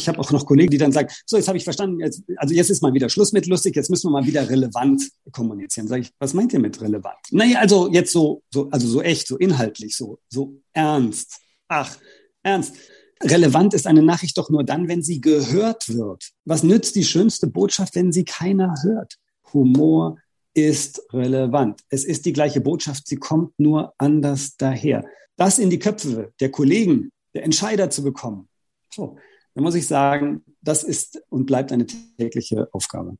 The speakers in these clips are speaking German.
Ich habe auch noch Kollegen, die dann sagen, so, jetzt habe ich verstanden, jetzt, also jetzt ist mal wieder Schluss mit lustig, jetzt müssen wir mal wieder relevant kommunizieren. Sag ich, was meint ihr mit relevant? Naja, also jetzt so, so, also so echt, so inhaltlich, so, so ernst. Ach, ernst. Relevant ist eine Nachricht doch nur dann, wenn sie gehört wird. Was nützt die schönste Botschaft, wenn sie keiner hört? Humor ist relevant. Es ist die gleiche Botschaft, sie kommt nur anders daher. Das in die Köpfe der Kollegen, der Entscheider zu bekommen. So, dann muss ich sagen, das ist und bleibt eine tägliche Aufgabe.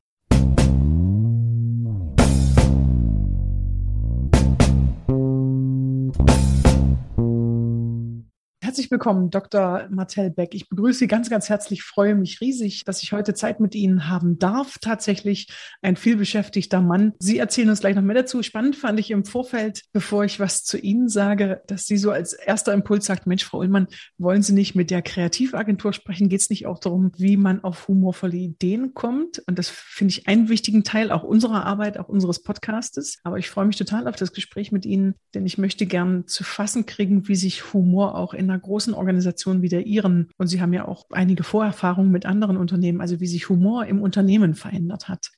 Herzlich willkommen, Dr. Martel Beck. Ich begrüße Sie ganz, ganz herzlich, freue mich riesig, dass ich heute Zeit mit Ihnen haben darf. Tatsächlich ein vielbeschäftigter Mann. Sie erzählen uns gleich noch mehr dazu. Spannend fand ich im Vorfeld, bevor ich was zu Ihnen sage, dass Sie so als erster Impuls sagt, Mensch, Frau Ullmann, wollen Sie nicht mit der Kreativagentur sprechen? Geht es nicht auch darum, wie man auf humorvolle Ideen kommt? Und das finde ich einen wichtigen Teil auch unserer Arbeit, auch unseres Podcastes. Aber ich freue mich total auf das Gespräch mit Ihnen, denn ich möchte gern zu fassen kriegen, wie sich Humor auch in einer großen Organisation wie der Ihren, und Sie haben ja auch einige Vorerfahrungen mit anderen Unternehmen, also wie sich Humor im Unternehmen verändert hat.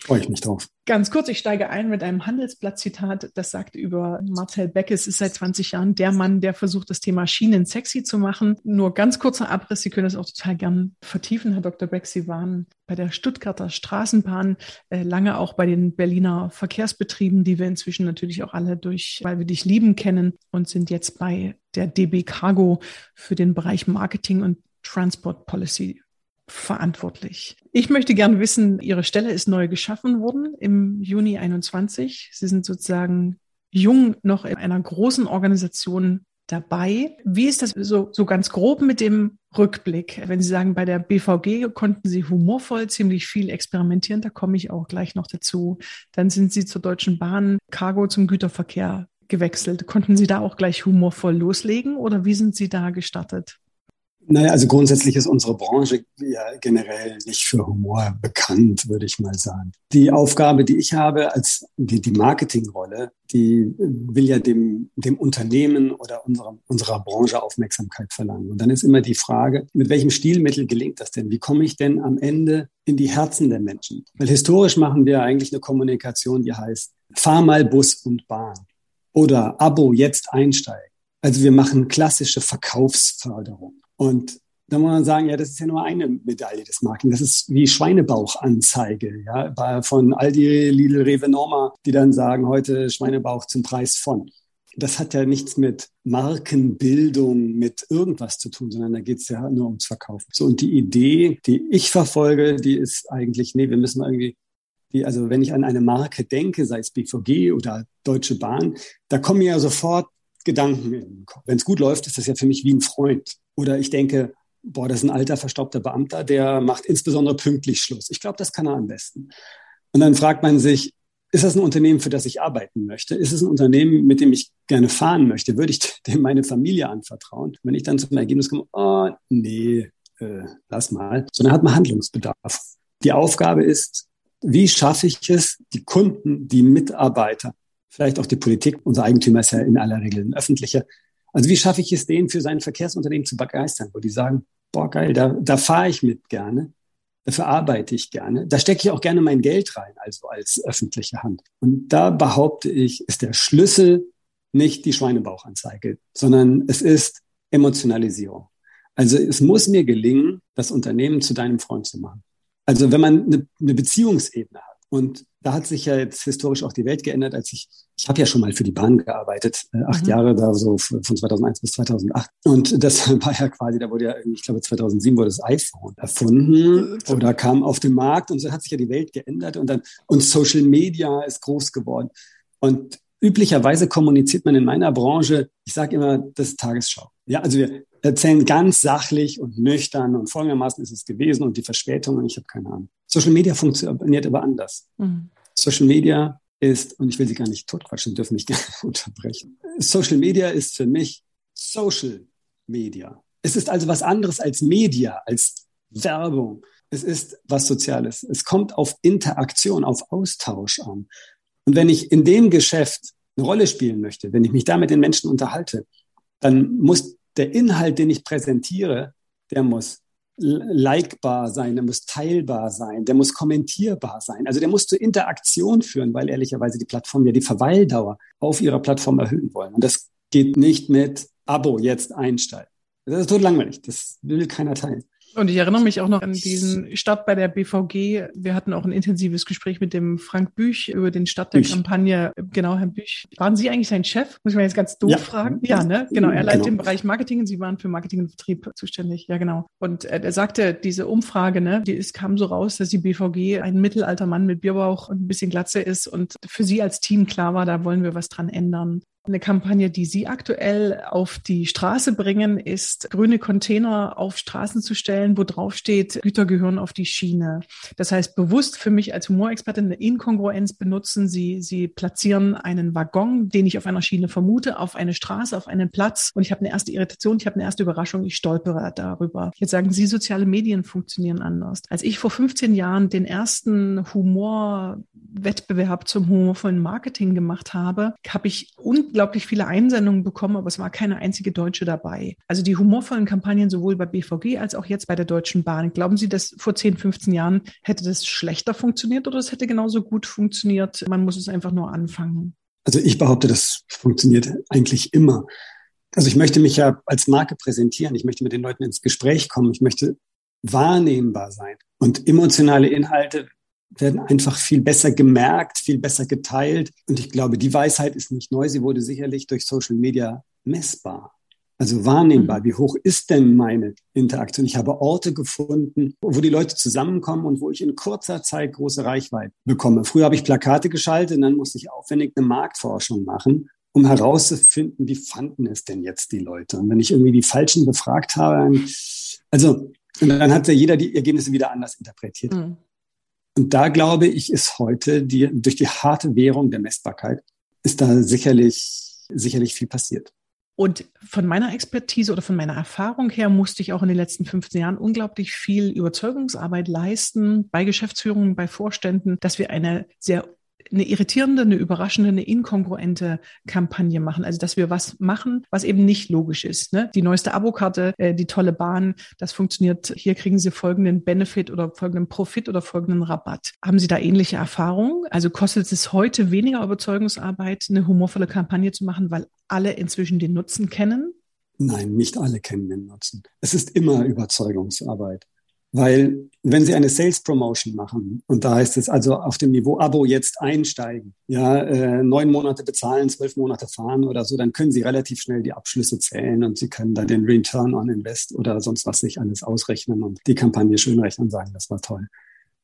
Freue ich mich drauf. Ganz kurz, ich steige ein mit einem Handelsblatt-Zitat, das sagt über Marcel Beckes, ist seit 20 Jahren der Mann, der versucht, das Thema Schienen sexy zu machen. Nur ganz kurzer Abriss, Sie können das auch total gern vertiefen, Herr Dr. Beck. Sie waren bei der Stuttgarter Straßenbahn, äh, lange auch bei den Berliner Verkehrsbetrieben, die wir inzwischen natürlich auch alle durch, weil wir dich lieben kennen und sind jetzt bei der DB Cargo für den Bereich Marketing und Transport Policy verantwortlich. Ich möchte gerne wissen, Ihre Stelle ist neu geschaffen worden im Juni 21. Sie sind sozusagen jung noch in einer großen Organisation dabei. Wie ist das so, so ganz grob mit dem Rückblick? Wenn Sie sagen, bei der BVG konnten Sie humorvoll ziemlich viel experimentieren, da komme ich auch gleich noch dazu. Dann sind Sie zur Deutschen Bahn Cargo zum Güterverkehr gewechselt. Konnten Sie da auch gleich humorvoll loslegen oder wie sind Sie da gestartet? Naja, also grundsätzlich ist unsere Branche ja generell nicht für Humor bekannt, würde ich mal sagen. Die Aufgabe, die ich habe als die, die Marketingrolle, die will ja dem, dem Unternehmen oder unserer, unserer Branche Aufmerksamkeit verlangen. Und dann ist immer die Frage, mit welchem Stilmittel gelingt das denn? Wie komme ich denn am Ende in die Herzen der Menschen? Weil historisch machen wir eigentlich eine Kommunikation, die heißt, fahr mal Bus und Bahn oder Abo jetzt einsteigen. Also wir machen klassische Verkaufsförderung. Und da muss man sagen, ja, das ist ja nur eine Medaille des Marketing. Das ist wie Schweinebauchanzeige, ja, von Aldi, Lidl, Rewe, Norma, die dann sagen, heute Schweinebauch zum Preis von. Das hat ja nichts mit Markenbildung, mit irgendwas zu tun, sondern da geht es ja nur ums Verkaufen. So, und die Idee, die ich verfolge, die ist eigentlich, nee, wir müssen irgendwie die, also wenn ich an eine Marke denke, sei es BVG oder Deutsche Bahn, da kommen ja sofort Gedanken Kopf. Wenn es gut läuft, ist das ja für mich wie ein Freund. Oder ich denke, boah, das ist ein alter, verstaubter Beamter, der macht insbesondere pünktlich Schluss. Ich glaube, das kann er am besten. Und dann fragt man sich, ist das ein Unternehmen, für das ich arbeiten möchte? Ist es ein Unternehmen, mit dem ich gerne fahren möchte? Würde ich dem meine Familie anvertrauen? Wenn ich dann zum Ergebnis komme, oh, nee, äh, lass mal. So, dann hat man Handlungsbedarf. Die Aufgabe ist, wie schaffe ich es, die Kunden, die Mitarbeiter, vielleicht auch die Politik, unser Eigentümer ist ja in aller Regel ein öffentlicher, also wie schaffe ich es, den für sein Verkehrsunternehmen zu begeistern, wo die sagen, boah, geil, da, da fahre ich mit gerne, dafür arbeite ich gerne, da stecke ich auch gerne mein Geld rein, also als öffentliche Hand. Und da behaupte ich, ist der Schlüssel nicht die Schweinebauchanzeige, sondern es ist Emotionalisierung. Also es muss mir gelingen, das Unternehmen zu deinem Freund zu machen. Also wenn man eine, eine Beziehungsebene hat und da hat sich ja jetzt historisch auch die Welt geändert, als ich, ich habe ja schon mal für die Bahn gearbeitet, äh, acht mhm. Jahre da so von 2001 bis 2008. Und das war ja quasi, da wurde ja, ich glaube 2007 wurde das iPhone erfunden oder kam auf den Markt und so hat sich ja die Welt geändert und dann, und Social Media ist groß geworden. Und üblicherweise kommuniziert man in meiner Branche, ich sage immer, das ist Tagesschau. Ja, also wir erzählen ganz sachlich und nüchtern und folgendermaßen ist es gewesen und die Verspätung und ich habe keine Ahnung. Social Media funktioniert aber anders. Mhm. Social Media ist, und ich will Sie gar nicht totquatschen, dürfen mich gerne unterbrechen. Social Media ist für mich Social Media. Es ist also was anderes als Media, als Werbung. Es ist was Soziales. Es kommt auf Interaktion, auf Austausch an. Und wenn ich in dem Geschäft eine Rolle spielen möchte, wenn ich mich da mit den Menschen unterhalte, dann muss der Inhalt, den ich präsentiere, der muss likebar sein, der muss teilbar sein, der muss kommentierbar sein. Also der muss zur Interaktion führen, weil ehrlicherweise die Plattform ja die Verweildauer auf ihrer Plattform erhöhen wollen. Und das geht nicht mit Abo jetzt einsteigen. Das ist tot langweilig. Das will keiner teilen. Und ich erinnere mich auch noch an diesen Start bei der BVG. Wir hatten auch ein intensives Gespräch mit dem Frank Büch über den Start der Büch. Kampagne. Genau, Herr Büch. Waren Sie eigentlich sein Chef? Muss ich mal jetzt ganz doof ja. fragen. Ja, ne? Genau. Er leitet genau. den Bereich Marketing und Sie waren für Marketing und Vertrieb zuständig. Ja, genau. Und er sagte, diese Umfrage, ne, die es kam so raus, dass die BVG ein mittelalter Mann mit Bierbauch und ein bisschen Glatze ist und für Sie als Team klar war, da wollen wir was dran ändern. Eine Kampagne, die Sie aktuell auf die Straße bringen, ist, grüne Container auf Straßen zu stellen, wo drauf steht, Güter gehören auf die Schiene. Das heißt, bewusst für mich als Humorexpertin eine Inkongruenz benutzen. Sie, Sie platzieren einen Waggon, den ich auf einer Schiene vermute, auf eine Straße, auf einen Platz. Und ich habe eine erste Irritation, ich habe eine erste Überraschung, ich stolpere darüber. Jetzt sagen Sie, soziale Medien funktionieren anders. Als ich vor 15 Jahren den ersten Humorwettbewerb zum humorvollen Marketing gemacht habe, habe ich unglaublich unglaublich viele Einsendungen bekommen, aber es war keine einzige Deutsche dabei. Also die humorvollen Kampagnen sowohl bei BVG als auch jetzt bei der Deutschen Bahn. Glauben Sie, dass vor 10, 15 Jahren hätte das schlechter funktioniert oder es hätte genauso gut funktioniert? Man muss es einfach nur anfangen. Also ich behaupte, das funktioniert eigentlich immer. Also ich möchte mich ja als Marke präsentieren. Ich möchte mit den Leuten ins Gespräch kommen. Ich möchte wahrnehmbar sein. Und emotionale Inhalte werden einfach viel besser gemerkt, viel besser geteilt. Und ich glaube, die Weisheit ist nicht neu. Sie wurde sicherlich durch Social Media messbar. Also wahrnehmbar. Mhm. Wie hoch ist denn meine Interaktion? Ich habe Orte gefunden, wo die Leute zusammenkommen und wo ich in kurzer Zeit große Reichweite bekomme. Früher habe ich Plakate geschaltet und dann musste ich aufwendig eine Marktforschung machen, um herauszufinden, wie fanden es denn jetzt die Leute? Und wenn ich irgendwie die Falschen befragt habe, also, und dann hat ja jeder die Ergebnisse wieder anders interpretiert. Mhm. Und da glaube ich, ist heute die, durch die harte Währung der Messbarkeit, ist da sicherlich, sicherlich viel passiert. Und von meiner Expertise oder von meiner Erfahrung her musste ich auch in den letzten 15 Jahren unglaublich viel Überzeugungsarbeit leisten bei Geschäftsführungen, bei Vorständen, dass wir eine sehr eine irritierende, eine überraschende, eine inkongruente Kampagne machen. Also dass wir was machen, was eben nicht logisch ist. Ne? Die neueste Abokarte, äh, die tolle Bahn, das funktioniert. Hier kriegen Sie folgenden Benefit oder folgenden Profit oder folgenden Rabatt. Haben Sie da ähnliche Erfahrungen? Also kostet es heute weniger Überzeugungsarbeit, eine humorvolle Kampagne zu machen, weil alle inzwischen den Nutzen kennen? Nein, nicht alle kennen den Nutzen. Es ist immer Überzeugungsarbeit. Weil wenn Sie eine Sales Promotion machen und da heißt es also auf dem Niveau Abo jetzt einsteigen, ja, äh, neun Monate bezahlen, zwölf Monate fahren oder so, dann können Sie relativ schnell die Abschlüsse zählen und Sie können da den Return on Invest oder sonst was sich alles ausrechnen und die Kampagne schön rechnen und sagen, das war toll.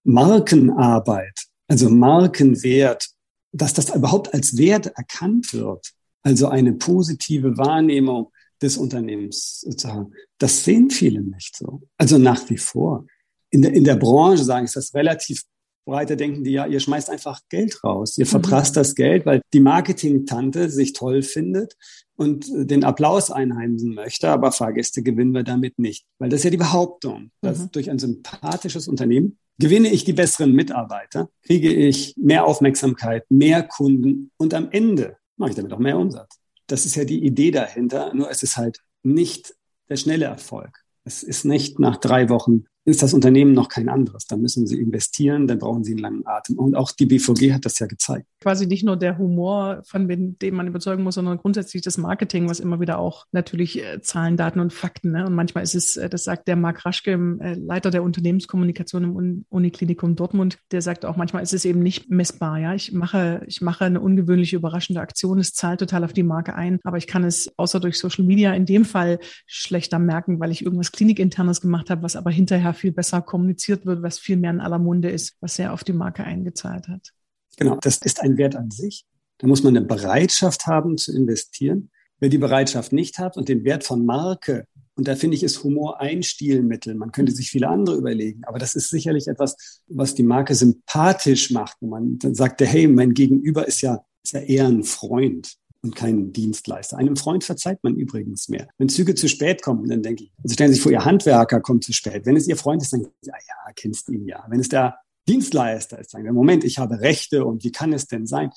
Markenarbeit, also Markenwert, dass das überhaupt als Wert erkannt wird, also eine positive Wahrnehmung des Unternehmens sozusagen. Das sehen viele nicht so. Also nach wie vor. In der, in der Branche sagen ist das relativ breite denken die ja, ihr schmeißt einfach Geld raus. Ihr mhm. verprasst mhm. das Geld, weil die Marketing-Tante sich toll findet und den Applaus einheimsen möchte, aber Fahrgäste gewinnen wir damit nicht. Weil das ist ja die Behauptung, dass mhm. durch ein sympathisches Unternehmen gewinne ich die besseren Mitarbeiter, kriege ich mehr Aufmerksamkeit, mehr Kunden und am Ende mache ich damit auch mehr Umsatz. Das ist ja die Idee dahinter, nur es ist halt nicht der schnelle Erfolg. Es ist nicht nach drei Wochen ist das Unternehmen noch kein anderes. Da müssen sie investieren, dann brauchen sie einen langen Atem. Und auch die BVG hat das ja gezeigt. Quasi nicht nur der Humor, von dem man überzeugen muss, sondern grundsätzlich das Marketing, was immer wieder auch natürlich äh, Zahlen, Daten und Fakten. Ne? Und manchmal ist es, äh, das sagt der Marc Raschke, äh, Leiter der Unternehmenskommunikation im Uniklinikum Dortmund, der sagt auch, manchmal ist es eben nicht messbar. Ja, ich mache, ich mache eine ungewöhnliche, überraschende Aktion, es zahlt total auf die Marke ein, aber ich kann es außer durch Social Media in dem Fall schlechter merken, weil ich irgendwas klinikinternes gemacht habe, was aber hinterher viel besser kommuniziert wird, was viel mehr in aller Munde ist, was sehr auf die Marke eingezahlt hat. Genau, das ist ein Wert an sich. Da muss man eine Bereitschaft haben zu investieren. Wer die Bereitschaft nicht hat und den Wert von Marke Und da finde ich, ist Humor ein Stilmittel. Man könnte sich viele andere überlegen. Aber das ist sicherlich etwas, was die Marke sympathisch macht. Wo man dann sagt, hey, mein Gegenüber ist ja, ist ja eher ein Freund und kein Dienstleister. Einem Freund verzeiht man übrigens mehr. Wenn Züge zu spät kommen, dann denke ich, also stellen Sie sich vor, Ihr Handwerker kommt zu spät. Wenn es Ihr Freund ist, dann, ja, ja, kennst ihn ja. Wenn es der Dienstleister ist, sagen wir, Moment, ich habe Rechte und wie kann es denn sein?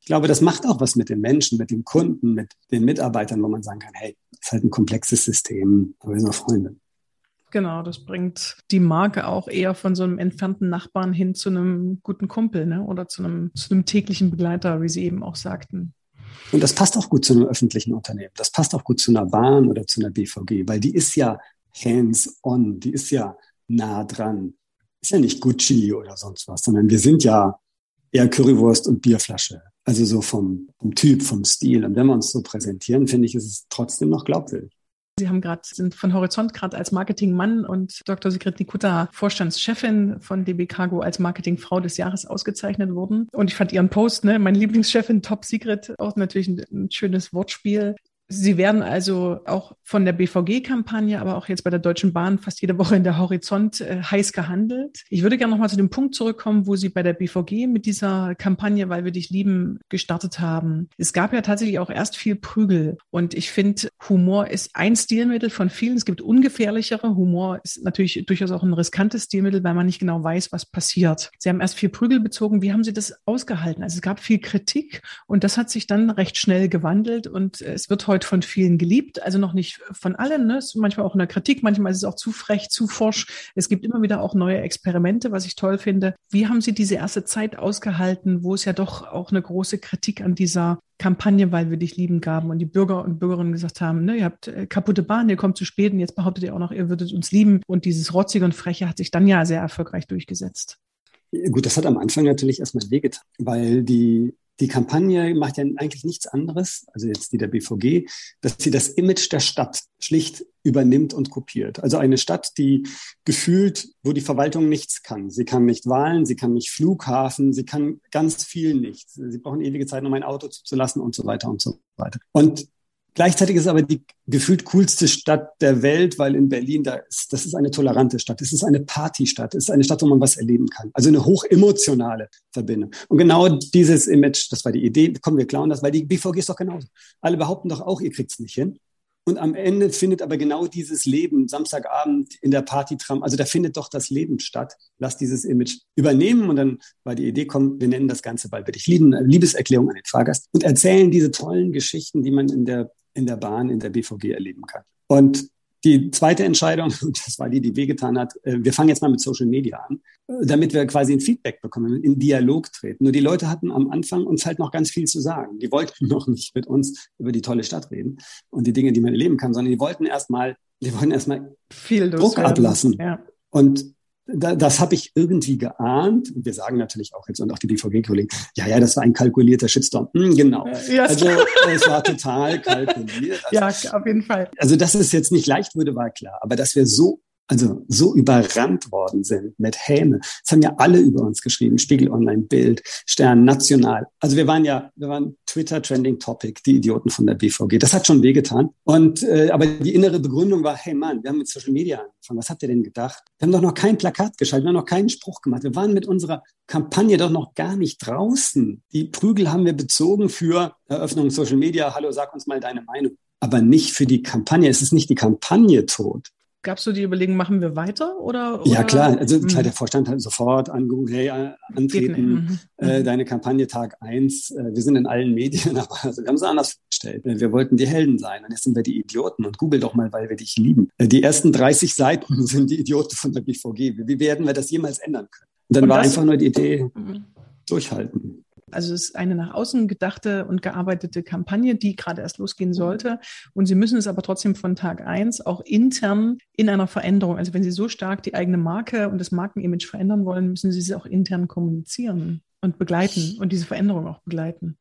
Ich glaube, das macht auch was mit den Menschen, mit den Kunden, mit den Mitarbeitern, wo man sagen kann, hey, ist halt ein komplexes System, aber wir sind Freunde. Genau, das bringt die Marke auch eher von so einem entfernten Nachbarn hin zu einem guten Kumpel ne? oder zu einem, zu einem täglichen Begleiter, wie Sie eben auch sagten. Und das passt auch gut zu einem öffentlichen Unternehmen. Das passt auch gut zu einer Bahn oder zu einer BVG, weil die ist ja hands-on, die ist ja nah dran. Ist ja nicht Gucci oder sonst was, sondern wir sind ja eher Currywurst und Bierflasche. Also so vom, vom Typ, vom Stil. Und wenn wir uns so präsentieren, finde ich, ist es trotzdem noch glaubwürdig. Sie haben gerade, sind von Horizont gerade als Marketingmann und Dr. Sigrid Nikutta, Vorstandschefin von DB Cargo, als Marketingfrau des Jahres ausgezeichnet worden. Und ich fand Ihren Post, ne, meine Lieblingschefin, Top Sigrid, auch natürlich ein, ein schönes Wortspiel. Sie werden also auch von der BVG-Kampagne, aber auch jetzt bei der Deutschen Bahn fast jede Woche in der Horizont äh, heiß gehandelt. Ich würde gerne nochmal zu dem Punkt zurückkommen, wo Sie bei der BVG mit dieser Kampagne, weil wir dich lieben, gestartet haben. Es gab ja tatsächlich auch erst viel Prügel. Und ich finde, Humor ist ein Stilmittel von vielen. Es gibt ungefährlichere. Humor ist natürlich durchaus auch ein riskantes Stilmittel, weil man nicht genau weiß, was passiert. Sie haben erst viel Prügel bezogen. Wie haben Sie das ausgehalten? Also es gab viel Kritik und das hat sich dann recht schnell gewandelt und es wird heute von vielen geliebt. Also noch nicht von allen. Ne? Ist manchmal auch in der Kritik. Manchmal ist es auch zu frech, zu forsch. Es gibt immer wieder auch neue Experimente, was ich toll finde. Wie haben Sie diese erste Zeit ausgehalten, wo es ja doch auch eine große Kritik an dieser Kampagne, weil wir dich lieben gaben und die Bürger und Bürgerinnen gesagt haben, ne, ihr habt äh, kaputte Bahn, ihr kommt zu spät und jetzt behauptet ihr auch noch, ihr würdet uns lieben. Und dieses Rotzige und Freche hat sich dann ja sehr erfolgreich durchgesetzt. Gut, das hat am Anfang natürlich erstmal wehgetan, weil die die Kampagne macht ja eigentlich nichts anderes, also jetzt die der BVG, dass sie das Image der Stadt schlicht übernimmt und kopiert. Also eine Stadt, die gefühlt, wo die Verwaltung nichts kann. Sie kann nicht Wahlen, sie kann nicht Flughafen, sie kann ganz viel nicht. Sie brauchen ewige Zeit, um ein Auto zuzulassen und so weiter und so weiter. Und Gleichzeitig ist aber die gefühlt coolste Stadt der Welt, weil in Berlin, da ist, das ist eine tolerante Stadt, es ist eine Partystadt, es ist eine Stadt, wo man was erleben kann. Also eine hochemotionale Verbindung. Und genau dieses Image, das war die Idee, kommen wir klauen das, weil die BVG ist doch genauso. Alle behaupten doch auch, ihr kriegt's nicht hin. Und am Ende findet aber genau dieses Leben Samstagabend in der Partytram, also da findet doch das Leben statt. Lass dieses Image übernehmen und dann war die Idee, komm, wir nennen das Ganze bald wirklich Lieben, Liebeserklärung an den Fahrgast und erzählen diese tollen Geschichten, die man in der in der Bahn, in der BVG erleben kann. Und die zweite Entscheidung, und das war die, die wehgetan hat, äh, wir fangen jetzt mal mit Social Media an, äh, damit wir quasi ein Feedback bekommen, in Dialog treten. Nur die Leute hatten am Anfang uns halt noch ganz viel zu sagen. Die wollten noch nicht mit uns über die tolle Stadt reden und die Dinge, die man erleben kann, sondern die wollten erstmal, die wollten erstmal viel Druck ablassen. Ja. Und da, das habe ich irgendwie geahnt. Und wir sagen natürlich auch jetzt und auch die BVG-Kollegen, ja, ja, das war ein kalkulierter Shitstorm. Hm, genau. Ja, also es war total kalkuliert. Also, ja, auf jeden Fall. Also, dass es jetzt nicht leicht würde, war klar. Aber dass wir so also so überrannt worden sind mit Häme. Das haben ja alle über uns geschrieben. Spiegel Online, Bild, Stern, National. Also wir waren ja, wir waren Twitter Trending Topic, die Idioten von der BVG. Das hat schon wehgetan. Und äh, aber die innere Begründung war, hey Mann, wir haben mit Social Media angefangen. Was habt ihr denn gedacht? Wir haben doch noch kein Plakat geschaltet, wir haben noch keinen Spruch gemacht. Wir waren mit unserer Kampagne doch noch gar nicht draußen. Die Prügel haben wir bezogen für Eröffnung Social Media. Hallo, sag uns mal deine Meinung aber nicht für die Kampagne. Es ist nicht die Kampagne tot. Gab es so die Überlegung, machen wir weiter? Oder, oder? Ja, klar. Also klar, hm. der Vorstand hat sofort angerufen, hey, äh, antreten, mhm. äh, mhm. deine Kampagne Tag eins. Äh, wir sind in allen Medien, aber also, wir haben es anders vorgestellt. Äh, wir wollten die Helden sein und jetzt sind wir die Idioten. Und google doch mal, weil wir dich lieben. Äh, die ersten 30 Seiten sind die Idioten von der BVG. Wie werden wir das jemals ändern können? Und dann und war einfach nur die Idee, mhm. durchhalten. Also es ist eine nach außen gedachte und gearbeitete Kampagne, die gerade erst losgehen sollte. Und Sie müssen es aber trotzdem von Tag eins auch intern in einer Veränderung. Also wenn Sie so stark die eigene Marke und das Markenimage verändern wollen, müssen Sie sie auch intern kommunizieren und begleiten und diese Veränderung auch begleiten.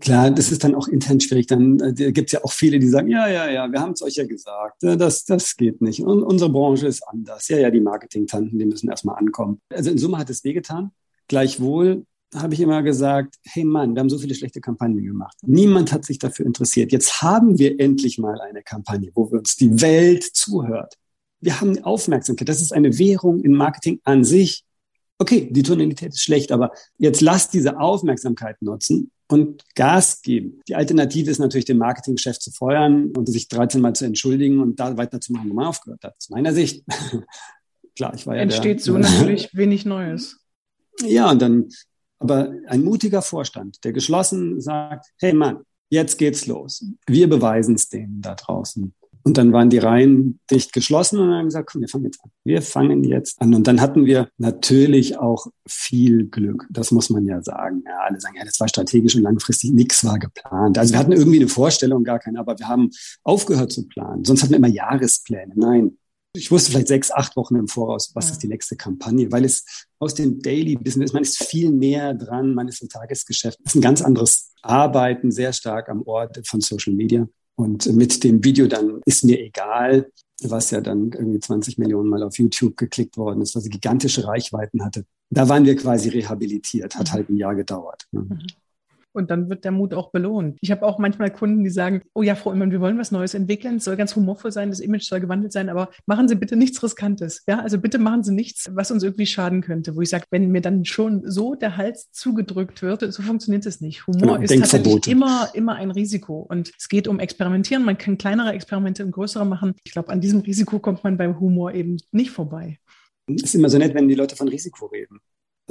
Klar, das ist dann auch intern schwierig. Dann äh, gibt es ja auch viele, die sagen, ja, ja, ja, wir haben es euch ja gesagt, äh, das, das geht nicht. Und unsere Branche ist anders. Ja, ja, die Marketing-Tanten, die müssen erstmal ankommen. Also in Summe hat es wehgetan. Gleichwohl habe ich immer gesagt, hey Mann, wir haben so viele schlechte Kampagnen gemacht. Niemand hat sich dafür interessiert. Jetzt haben wir endlich mal eine Kampagne, wo wir uns die Welt zuhört. Wir haben Aufmerksamkeit. Das ist eine Währung im Marketing an sich. Okay, die Tonalität ist schlecht, aber jetzt lasst diese Aufmerksamkeit nutzen und Gas geben. Die Alternative ist natürlich, den Marketingchef zu feuern und sich 13 Mal zu entschuldigen und da weiterzumachen, wo man aufgehört hat. Aus meiner Sicht. Klar, ich war ja Entsteht der, so natürlich wenig Neues. Ja, und dann aber ein mutiger Vorstand, der geschlossen sagt, hey Mann, jetzt geht's los. Wir beweisen es denen da draußen. Und dann waren die Reihen dicht geschlossen und haben gesagt, komm, wir fangen jetzt an. Wir fangen jetzt an. Und dann hatten wir natürlich auch viel Glück. Das muss man ja sagen. Ja, alle sagen, ja, das war strategisch und langfristig. Nichts war geplant. Also wir hatten irgendwie eine Vorstellung, gar keine, aber wir haben aufgehört zu planen. Sonst hatten wir immer Jahrespläne. Nein, ich wusste vielleicht sechs, acht Wochen im Voraus, was ja. ist die nächste Kampagne, weil es aus dem Daily Business, man ist viel näher dran, man ist im Tagesgeschäft. Es ist ein ganz anderes Arbeiten, sehr stark am Ort von Social Media. Und mit dem Video dann ist mir egal, was ja dann irgendwie 20 Millionen Mal auf YouTube geklickt worden ist, was gigantische Reichweiten hatte. Da waren wir quasi rehabilitiert, hat mhm. halt ein Jahr gedauert. Ne? Mhm. Und dann wird der Mut auch belohnt. Ich habe auch manchmal Kunden, die sagen, oh ja, Frau Ullmann, wir wollen was Neues entwickeln. Es soll ganz humorvoll sein, das Image soll gewandelt sein, aber machen Sie bitte nichts Riskantes. Ja, also bitte machen Sie nichts, was uns irgendwie schaden könnte. Wo ich sage, wenn mir dann schon so der Hals zugedrückt wird, so funktioniert es nicht. Humor genau, ist tatsächlich immer, immer ein Risiko. Und es geht um Experimentieren. Man kann kleinere Experimente und größere machen. Ich glaube, an diesem Risiko kommt man beim Humor eben nicht vorbei. Es ist immer so nett, wenn die Leute von Risiko reden.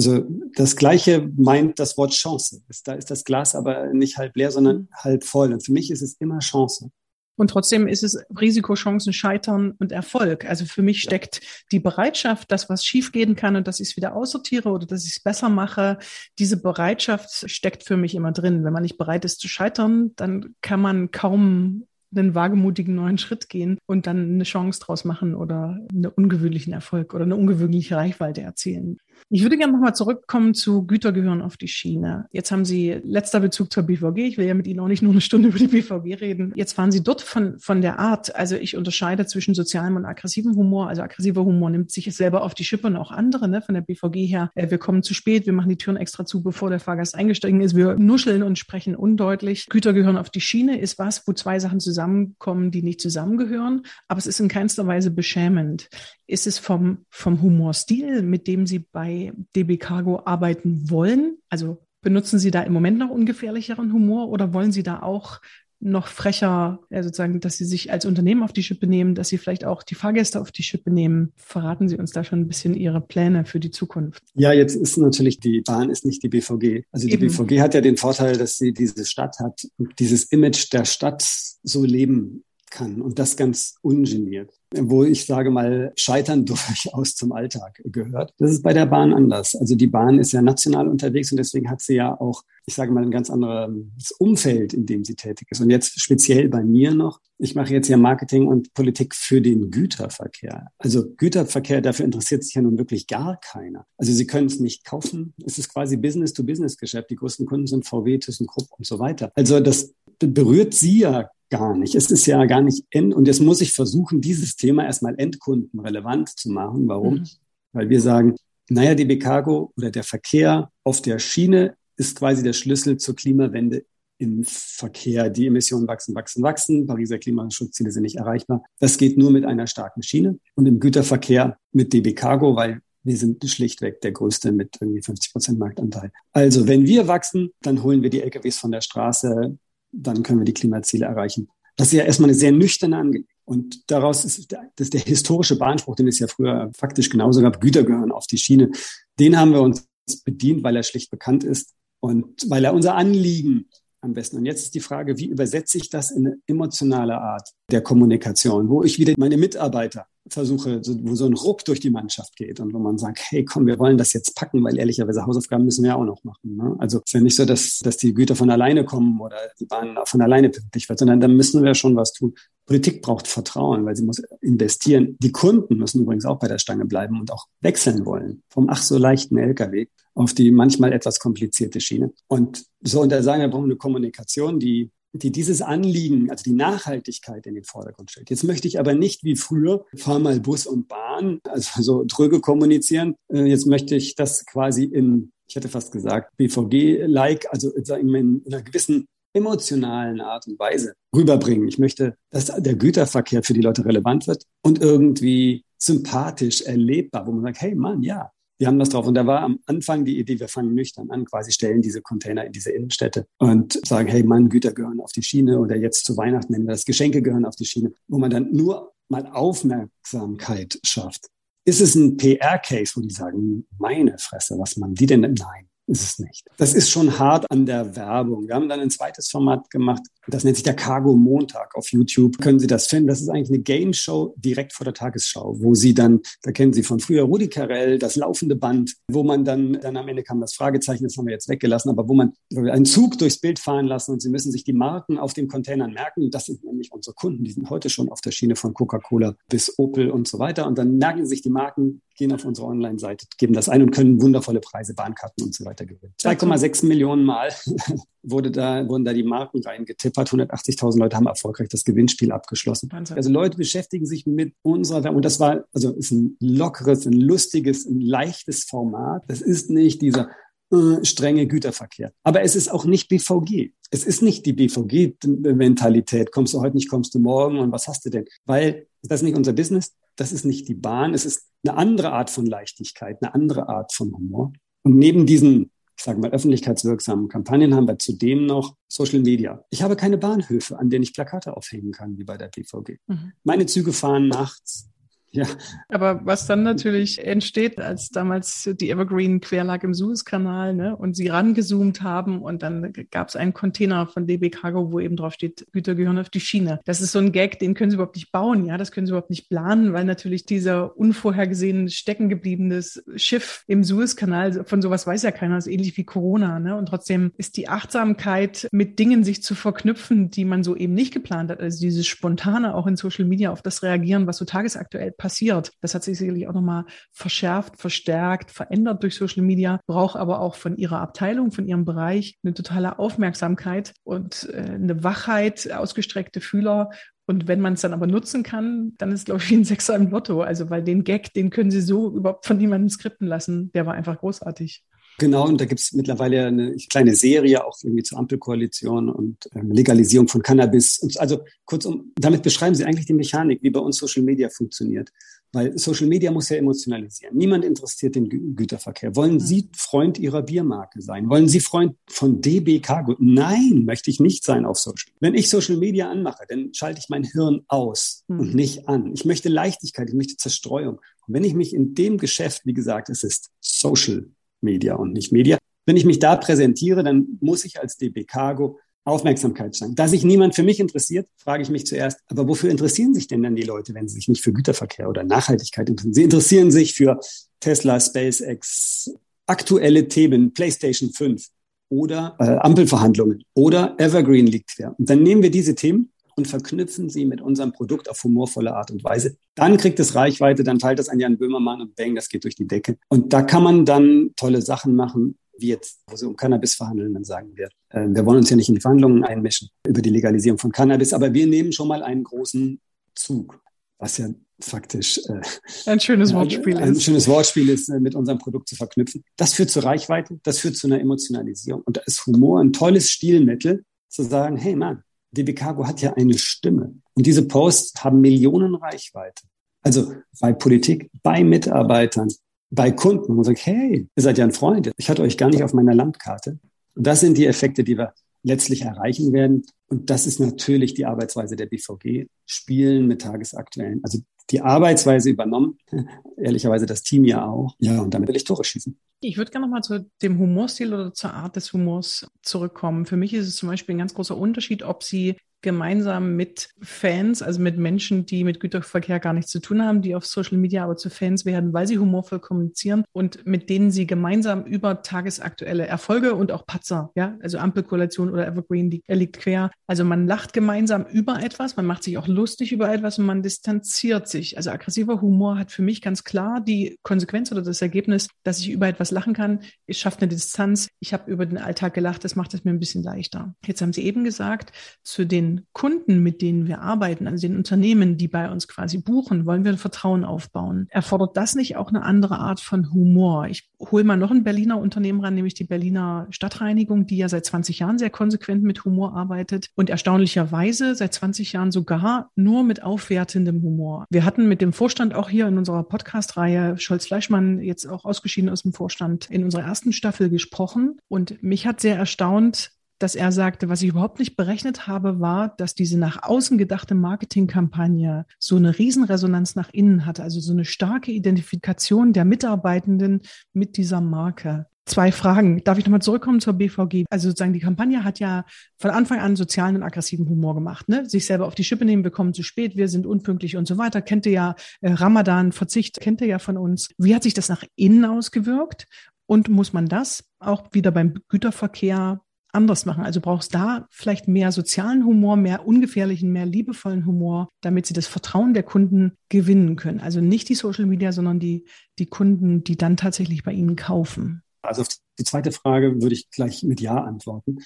Also das Gleiche meint das Wort Chance. Da ist das Glas aber nicht halb leer, sondern mhm. halb voll. Und für mich ist es immer Chance. Und trotzdem ist es Risiko, Chancen, Scheitern und Erfolg. Also für mich steckt die Bereitschaft, dass was schiefgehen kann und dass ich es wieder aussortiere oder dass ich es besser mache. Diese Bereitschaft steckt für mich immer drin. Wenn man nicht bereit ist zu scheitern, dann kann man kaum einen wagemutigen neuen Schritt gehen und dann eine Chance draus machen oder einen ungewöhnlichen Erfolg oder eine ungewöhnliche Reichweite erzielen. Ich würde gerne nochmal zurückkommen zu Gütergehören auf die Schiene. Jetzt haben Sie letzter Bezug zur BVG. Ich will ja mit Ihnen auch nicht nur eine Stunde über die BVG reden. Jetzt waren Sie dort von, von der Art. Also ich unterscheide zwischen sozialem und aggressivem Humor. Also aggressiver Humor nimmt sich selber auf die Schippe und auch andere, ne, von der BVG her. Äh, wir kommen zu spät. Wir machen die Türen extra zu, bevor der Fahrgast eingestiegen ist. Wir nuscheln und sprechen undeutlich. Gütergehören auf die Schiene ist was, wo zwei Sachen zusammenkommen, die nicht zusammengehören. Aber es ist in keinster Weise beschämend. Ist es vom, vom Humorstil, mit dem Sie bei DB Cargo arbeiten wollen? Also benutzen Sie da im Moment noch ungefährlicheren Humor oder wollen Sie da auch noch frecher, ja, sozusagen, dass Sie sich als Unternehmen auf die Schippe nehmen, dass Sie vielleicht auch die Fahrgäste auf die Schippe nehmen? Verraten Sie uns da schon ein bisschen Ihre Pläne für die Zukunft? Ja, jetzt ist natürlich die Bahn ist nicht die BVG. Also die Eben. BVG hat ja den Vorteil, dass sie diese Stadt hat und dieses Image der Stadt so leben kann und das ganz ungeniert wo ich sage mal, Scheitern durchaus zum Alltag gehört. Das ist bei der Bahn anders. Also die Bahn ist ja national unterwegs und deswegen hat sie ja auch, ich sage mal, ein ganz anderes Umfeld, in dem sie tätig ist. Und jetzt speziell bei mir noch, ich mache jetzt ja Marketing und Politik für den Güterverkehr. Also Güterverkehr, dafür interessiert sich ja nun wirklich gar keiner. Also Sie können es nicht kaufen. Es ist quasi Business-to-Business-Geschäft. Die größten Kunden sind VW, ThyssenKrupp und so weiter. Also das berührt Sie ja gar nicht. Es ist ja gar nicht end und jetzt muss ich versuchen, dieses Thema erstmal endkundenrelevant zu machen. Warum? Mhm. Weil wir sagen, naja, die Cargo oder der Verkehr auf der Schiene ist quasi der Schlüssel zur Klimawende im Verkehr. Die Emissionen wachsen, wachsen, wachsen. Pariser Klimaschutzziele sind nicht erreichbar. Das geht nur mit einer starken Schiene und im Güterverkehr mit DB Cargo, weil wir sind schlichtweg der größte mit irgendwie 50 Prozent Marktanteil. Also wenn wir wachsen, dann holen wir die LKWs von der Straße, dann können wir die Klimaziele erreichen. Das ist ja erstmal eine sehr nüchterne Angelegenheit. Und daraus ist der, das ist der historische Bahnspruch, den es ja früher faktisch genauso gab, Güter gehören auf die Schiene. Den haben wir uns bedient, weil er schlicht bekannt ist und weil er unser Anliegen am besten. Und jetzt ist die Frage, wie übersetze ich das in eine emotionale Art der Kommunikation, wo ich wieder meine Mitarbeiter versuche, wo so ein Ruck durch die Mannschaft geht und wo man sagt, hey, komm, wir wollen das jetzt packen, weil ehrlicherweise Hausaufgaben müssen wir auch noch machen. Ne? Also es ist ja nicht so, dass, dass die Güter von alleine kommen oder die Bahn von alleine pünktlich wird, sondern da müssen wir schon was tun. Politik braucht Vertrauen, weil sie muss investieren. Die Kunden müssen übrigens auch bei der Stange bleiben und auch wechseln wollen vom ach so leichten LKW auf die manchmal etwas komplizierte Schiene. Und so, und da sagen wir brauchen eine Kommunikation, die die dieses Anliegen, also die Nachhaltigkeit in den Vordergrund stellt. Jetzt möchte ich aber nicht wie früher, fahr mal Bus und Bahn, also so dröge kommunizieren. Äh, jetzt möchte ich das quasi in ich hätte fast gesagt, BVG-like, also in einer gewissen emotionalen Art und Weise rüberbringen. Ich möchte, dass der Güterverkehr für die Leute relevant wird und irgendwie sympathisch erlebbar, wo man sagt, hey Mann, ja, wir haben das drauf. Und da war am Anfang die Idee, wir fangen nüchtern an, quasi stellen diese Container in diese Innenstädte und sagen, hey Mann, Güter gehören auf die Schiene oder jetzt zu Weihnachten nennen wir das, Geschenke gehören auf die Schiene, wo man dann nur mal Aufmerksamkeit schafft. Ist es ein PR-Case, wo die sagen, meine Fresse, was man die denn? Nein ist es nicht. Das ist schon hart an der Werbung. Wir haben dann ein zweites Format gemacht, das nennt sich der Cargo Montag auf YouTube. Können Sie das finden? Das ist eigentlich eine Game Show direkt vor der Tagesschau, wo Sie dann, da kennen Sie von früher Rudi Carell, das laufende Band, wo man dann, dann am Ende kam das Fragezeichen, das haben wir jetzt weggelassen, aber wo man einen Zug durchs Bild fahren lassen und Sie müssen sich die Marken auf den Containern merken. Das sind nämlich unsere Kunden, die sind heute schon auf der Schiene von Coca-Cola bis Opel und so weiter. Und dann merken Sie sich die Marken, gehen auf unsere Online-Seite, geben das ein und können wundervolle Preise, Bahnkarten und so weiter gewinnen. 2,6 Millionen Mal wurde da, wurden da die Marken reingetippert. 180.000 Leute haben erfolgreich das Gewinnspiel abgeschlossen. Wahnsinn. Also Leute beschäftigen sich mit unserer Werbung. Und das war, also ist ein lockeres, ein lustiges, ein leichtes Format. Das ist nicht dieser äh, strenge Güterverkehr. Aber es ist auch nicht BVG. Es ist nicht die BVG-Mentalität. Kommst du heute nicht, kommst du morgen und was hast du denn? Weil das ist nicht unser Business. Das ist nicht die Bahn. Es ist eine andere Art von Leichtigkeit, eine andere Art von Humor. Und neben diesen ich sage mal, öffentlichkeitswirksamen Kampagnen haben wir zudem noch Social Media. Ich habe keine Bahnhöfe, an denen ich Plakate aufhängen kann, wie bei der BVG. Mhm. Meine Züge fahren nachts ja. Aber was dann natürlich entsteht, als damals die Evergreen quer lag im Suezkanal ne, und sie rangezoomt haben und dann gab es einen Container von DB Cargo, wo eben drauf steht, Güter gehören auf die Schiene. Das ist so ein Gag, den können sie überhaupt nicht bauen, ja, das können sie überhaupt nicht planen, weil natürlich dieser unvorhergesehen stecken gebliebenes Schiff im Suezkanal, von sowas weiß ja keiner, ist ähnlich wie Corona, ne? Und trotzdem ist die Achtsamkeit, mit Dingen sich zu verknüpfen, die man so eben nicht geplant hat, also dieses Spontane auch in Social Media auf das reagieren, was so tagesaktuell passiert. Das hat sich sicherlich auch nochmal verschärft, verstärkt, verändert durch Social Media, braucht aber auch von ihrer Abteilung, von ihrem Bereich eine totale Aufmerksamkeit und äh, eine Wachheit, ausgestreckte Fühler und wenn man es dann aber nutzen kann, dann ist, glaube ich, ein Sechser im Lotto. Also, weil den Gag, den können Sie so überhaupt von niemandem skripten lassen. Der war einfach großartig. Genau, und da gibt es mittlerweile eine kleine Serie auch irgendwie zur Ampelkoalition und ähm, Legalisierung von Cannabis. Und also kurzum, damit beschreiben Sie eigentlich die Mechanik, wie bei uns Social Media funktioniert. Weil Social Media muss ja emotionalisieren. Niemand interessiert den Gü Güterverkehr. Wollen mhm. Sie Freund Ihrer Biermarke sein? Wollen Sie Freund von DB Cargo? Nein, möchte ich nicht sein auf Social. Wenn ich Social Media anmache, dann schalte ich mein Hirn aus mhm. und nicht an. Ich möchte Leichtigkeit, ich möchte Zerstreuung. Und wenn ich mich in dem Geschäft, wie gesagt, es ist Social Media und nicht Media. Wenn ich mich da präsentiere, dann muss ich als DB Cargo Aufmerksamkeit schenken. Da sich niemand für mich interessiert, frage ich mich zuerst, aber wofür interessieren sich denn dann die Leute, wenn sie sich nicht für Güterverkehr oder Nachhaltigkeit interessieren? Sie interessieren sich für Tesla, SpaceX, aktuelle Themen, PlayStation 5 oder äh, Ampelverhandlungen oder Evergreen liegt quer. Und dann nehmen wir diese Themen und verknüpfen sie mit unserem Produkt auf humorvolle Art und Weise. Dann kriegt es Reichweite, dann teilt es an Jan Böhmermann und bang, das geht durch die Decke. Und da kann man dann tolle Sachen machen, wie jetzt, wo sie um Cannabis verhandeln, dann sagen wir, äh, wir wollen uns ja nicht in die Verhandlungen einmischen über die Legalisierung von Cannabis, aber wir nehmen schon mal einen großen Zug, was ja faktisch äh, ein schönes Wortspiel ein ist. schönes Wortspiel ist, äh, mit unserem Produkt zu verknüpfen. Das führt zu Reichweite, das führt zu einer Emotionalisierung. Und da ist Humor ein tolles Stilmittel, zu sagen, hey Mann, DB Cargo hat ja eine Stimme. Und diese Posts haben Millionen Reichweite. Also bei Politik, bei Mitarbeitern, bei Kunden. Und sagt, hey, ihr seid ja ein Freund. Ich hatte euch gar nicht auf meiner Landkarte. Und das sind die Effekte, die wir letztlich erreichen werden. Und das ist natürlich die Arbeitsweise der BVG. Spielen mit tagesaktuellen, also die Arbeitsweise übernommen. Ehrlicherweise das Team ja auch. Ja, und damit will ich Tore schießen. Ich würde gerne nochmal zu dem Humorstil oder zur Art des Humors zurückkommen. Für mich ist es zum Beispiel ein ganz großer Unterschied, ob Sie gemeinsam mit Fans, also mit Menschen, die mit Güterverkehr gar nichts zu tun haben, die auf Social Media aber zu Fans werden, weil sie humorvoll kommunizieren und mit denen sie gemeinsam über tagesaktuelle Erfolge und auch Patzer, ja, also Ampelkoalition oder Evergreen, die liegt quer. Also man lacht gemeinsam über etwas, man macht sich auch lustig über etwas und man distanziert sich. Also aggressiver Humor hat für mich ganz klar die Konsequenz oder das Ergebnis, dass ich über etwas lachen kann. Es schafft eine Distanz. Ich habe über den Alltag gelacht, das macht es mir ein bisschen leichter. Jetzt haben Sie eben gesagt, zu den den Kunden, mit denen wir arbeiten, also den Unternehmen, die bei uns quasi buchen, wollen wir Vertrauen aufbauen. Erfordert das nicht auch eine andere Art von Humor? Ich hole mal noch ein Berliner Unternehmen ran, nämlich die Berliner Stadtreinigung, die ja seit 20 Jahren sehr konsequent mit Humor arbeitet und erstaunlicherweise seit 20 Jahren sogar nur mit aufwertendem Humor. Wir hatten mit dem Vorstand auch hier in unserer Podcast-Reihe Scholz-Fleischmann jetzt auch ausgeschieden aus dem Vorstand in unserer ersten Staffel gesprochen und mich hat sehr erstaunt, dass er sagte, was ich überhaupt nicht berechnet habe, war, dass diese nach außen gedachte Marketingkampagne so eine Riesenresonanz nach innen hatte, also so eine starke Identifikation der Mitarbeitenden mit dieser Marke. Zwei Fragen. Darf ich nochmal zurückkommen zur BVG? Also sozusagen die Kampagne hat ja von Anfang an sozialen und aggressiven Humor gemacht. Ne? Sich selber auf die Schippe nehmen, wir kommen zu spät, wir sind unpünktlich und so weiter. Kennt ihr ja äh, Ramadan, Verzicht, kennt ihr ja von uns. Wie hat sich das nach innen ausgewirkt? Und muss man das auch wieder beim Güterverkehr anders machen. Also brauchst da vielleicht mehr sozialen Humor, mehr ungefährlichen, mehr liebevollen Humor, damit sie das Vertrauen der Kunden gewinnen können. Also nicht die Social Media, sondern die, die Kunden, die dann tatsächlich bei ihnen kaufen. Also auf die zweite Frage würde ich gleich mit Ja antworten.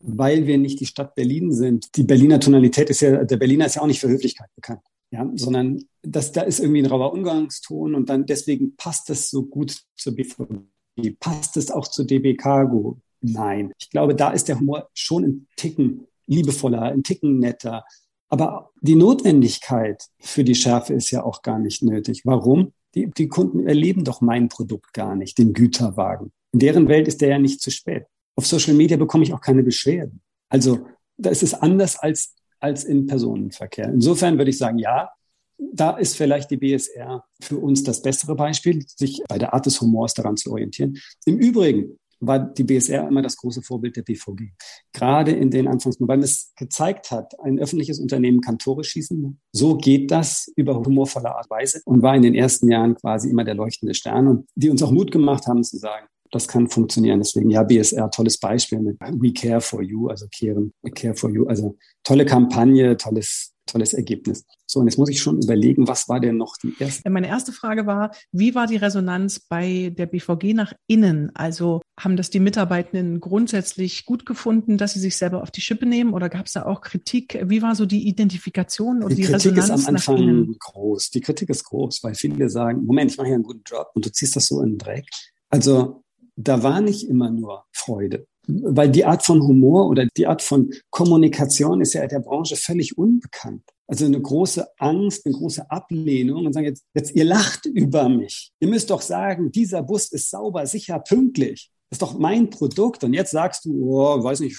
Weil wir nicht die Stadt Berlin sind. Die Berliner Tonalität ist ja, der Berliner ist ja auch nicht für Höflichkeit bekannt. Ja, sondern das, da ist irgendwie ein rauer Umgangston und dann deswegen passt das so gut zur BVG. Passt es auch zur DB Cargo? Nein. Ich glaube, da ist der Humor schon ein Ticken liebevoller, ein Ticken netter. Aber die Notwendigkeit für die Schärfe ist ja auch gar nicht nötig. Warum? Die, die Kunden erleben doch mein Produkt gar nicht, den Güterwagen. In deren Welt ist der ja nicht zu spät. Auf Social Media bekomme ich auch keine Beschwerden. Also da ist es anders als, als in Personenverkehr. Insofern würde ich sagen, ja, da ist vielleicht die BSR für uns das bessere Beispiel, sich bei der Art des Humors daran zu orientieren. Im Übrigen, war die BSR immer das große Vorbild der BVG. Gerade in den Anfangsmonaten, weil es gezeigt hat, ein öffentliches Unternehmen kann Tore schießen. So geht das über humorvolle Art und Weise und war in den ersten Jahren quasi immer der leuchtende Stern und die uns auch Mut gemacht haben zu sagen, das kann funktionieren. Deswegen ja, BSR, tolles Beispiel mit We Care for You, also We Care for You, also tolle Kampagne, tolles tolles Ergebnis. So, und jetzt muss ich schon überlegen, was war denn noch die erste? Meine erste Frage war, wie war die Resonanz bei der BVG nach innen? Also haben das die Mitarbeitenden grundsätzlich gut gefunden, dass sie sich selber auf die Schippe nehmen oder gab es da auch Kritik? Wie war so die Identifikation und die, die Kritik Resonanz ist am Anfang groß. Die Kritik ist groß, weil viele sagen, Moment, ich mache hier einen guten Job und du ziehst das so in den Dreck. Also da war nicht immer nur Freude weil die Art von Humor oder die Art von Kommunikation ist ja der Branche völlig unbekannt. Also eine große Angst, eine große Ablehnung und sagen jetzt, jetzt ihr lacht über mich. Ihr müsst doch sagen, dieser Bus ist sauber, sicher, pünktlich. Das ist doch mein Produkt. Und jetzt sagst du, oh, weiß nicht,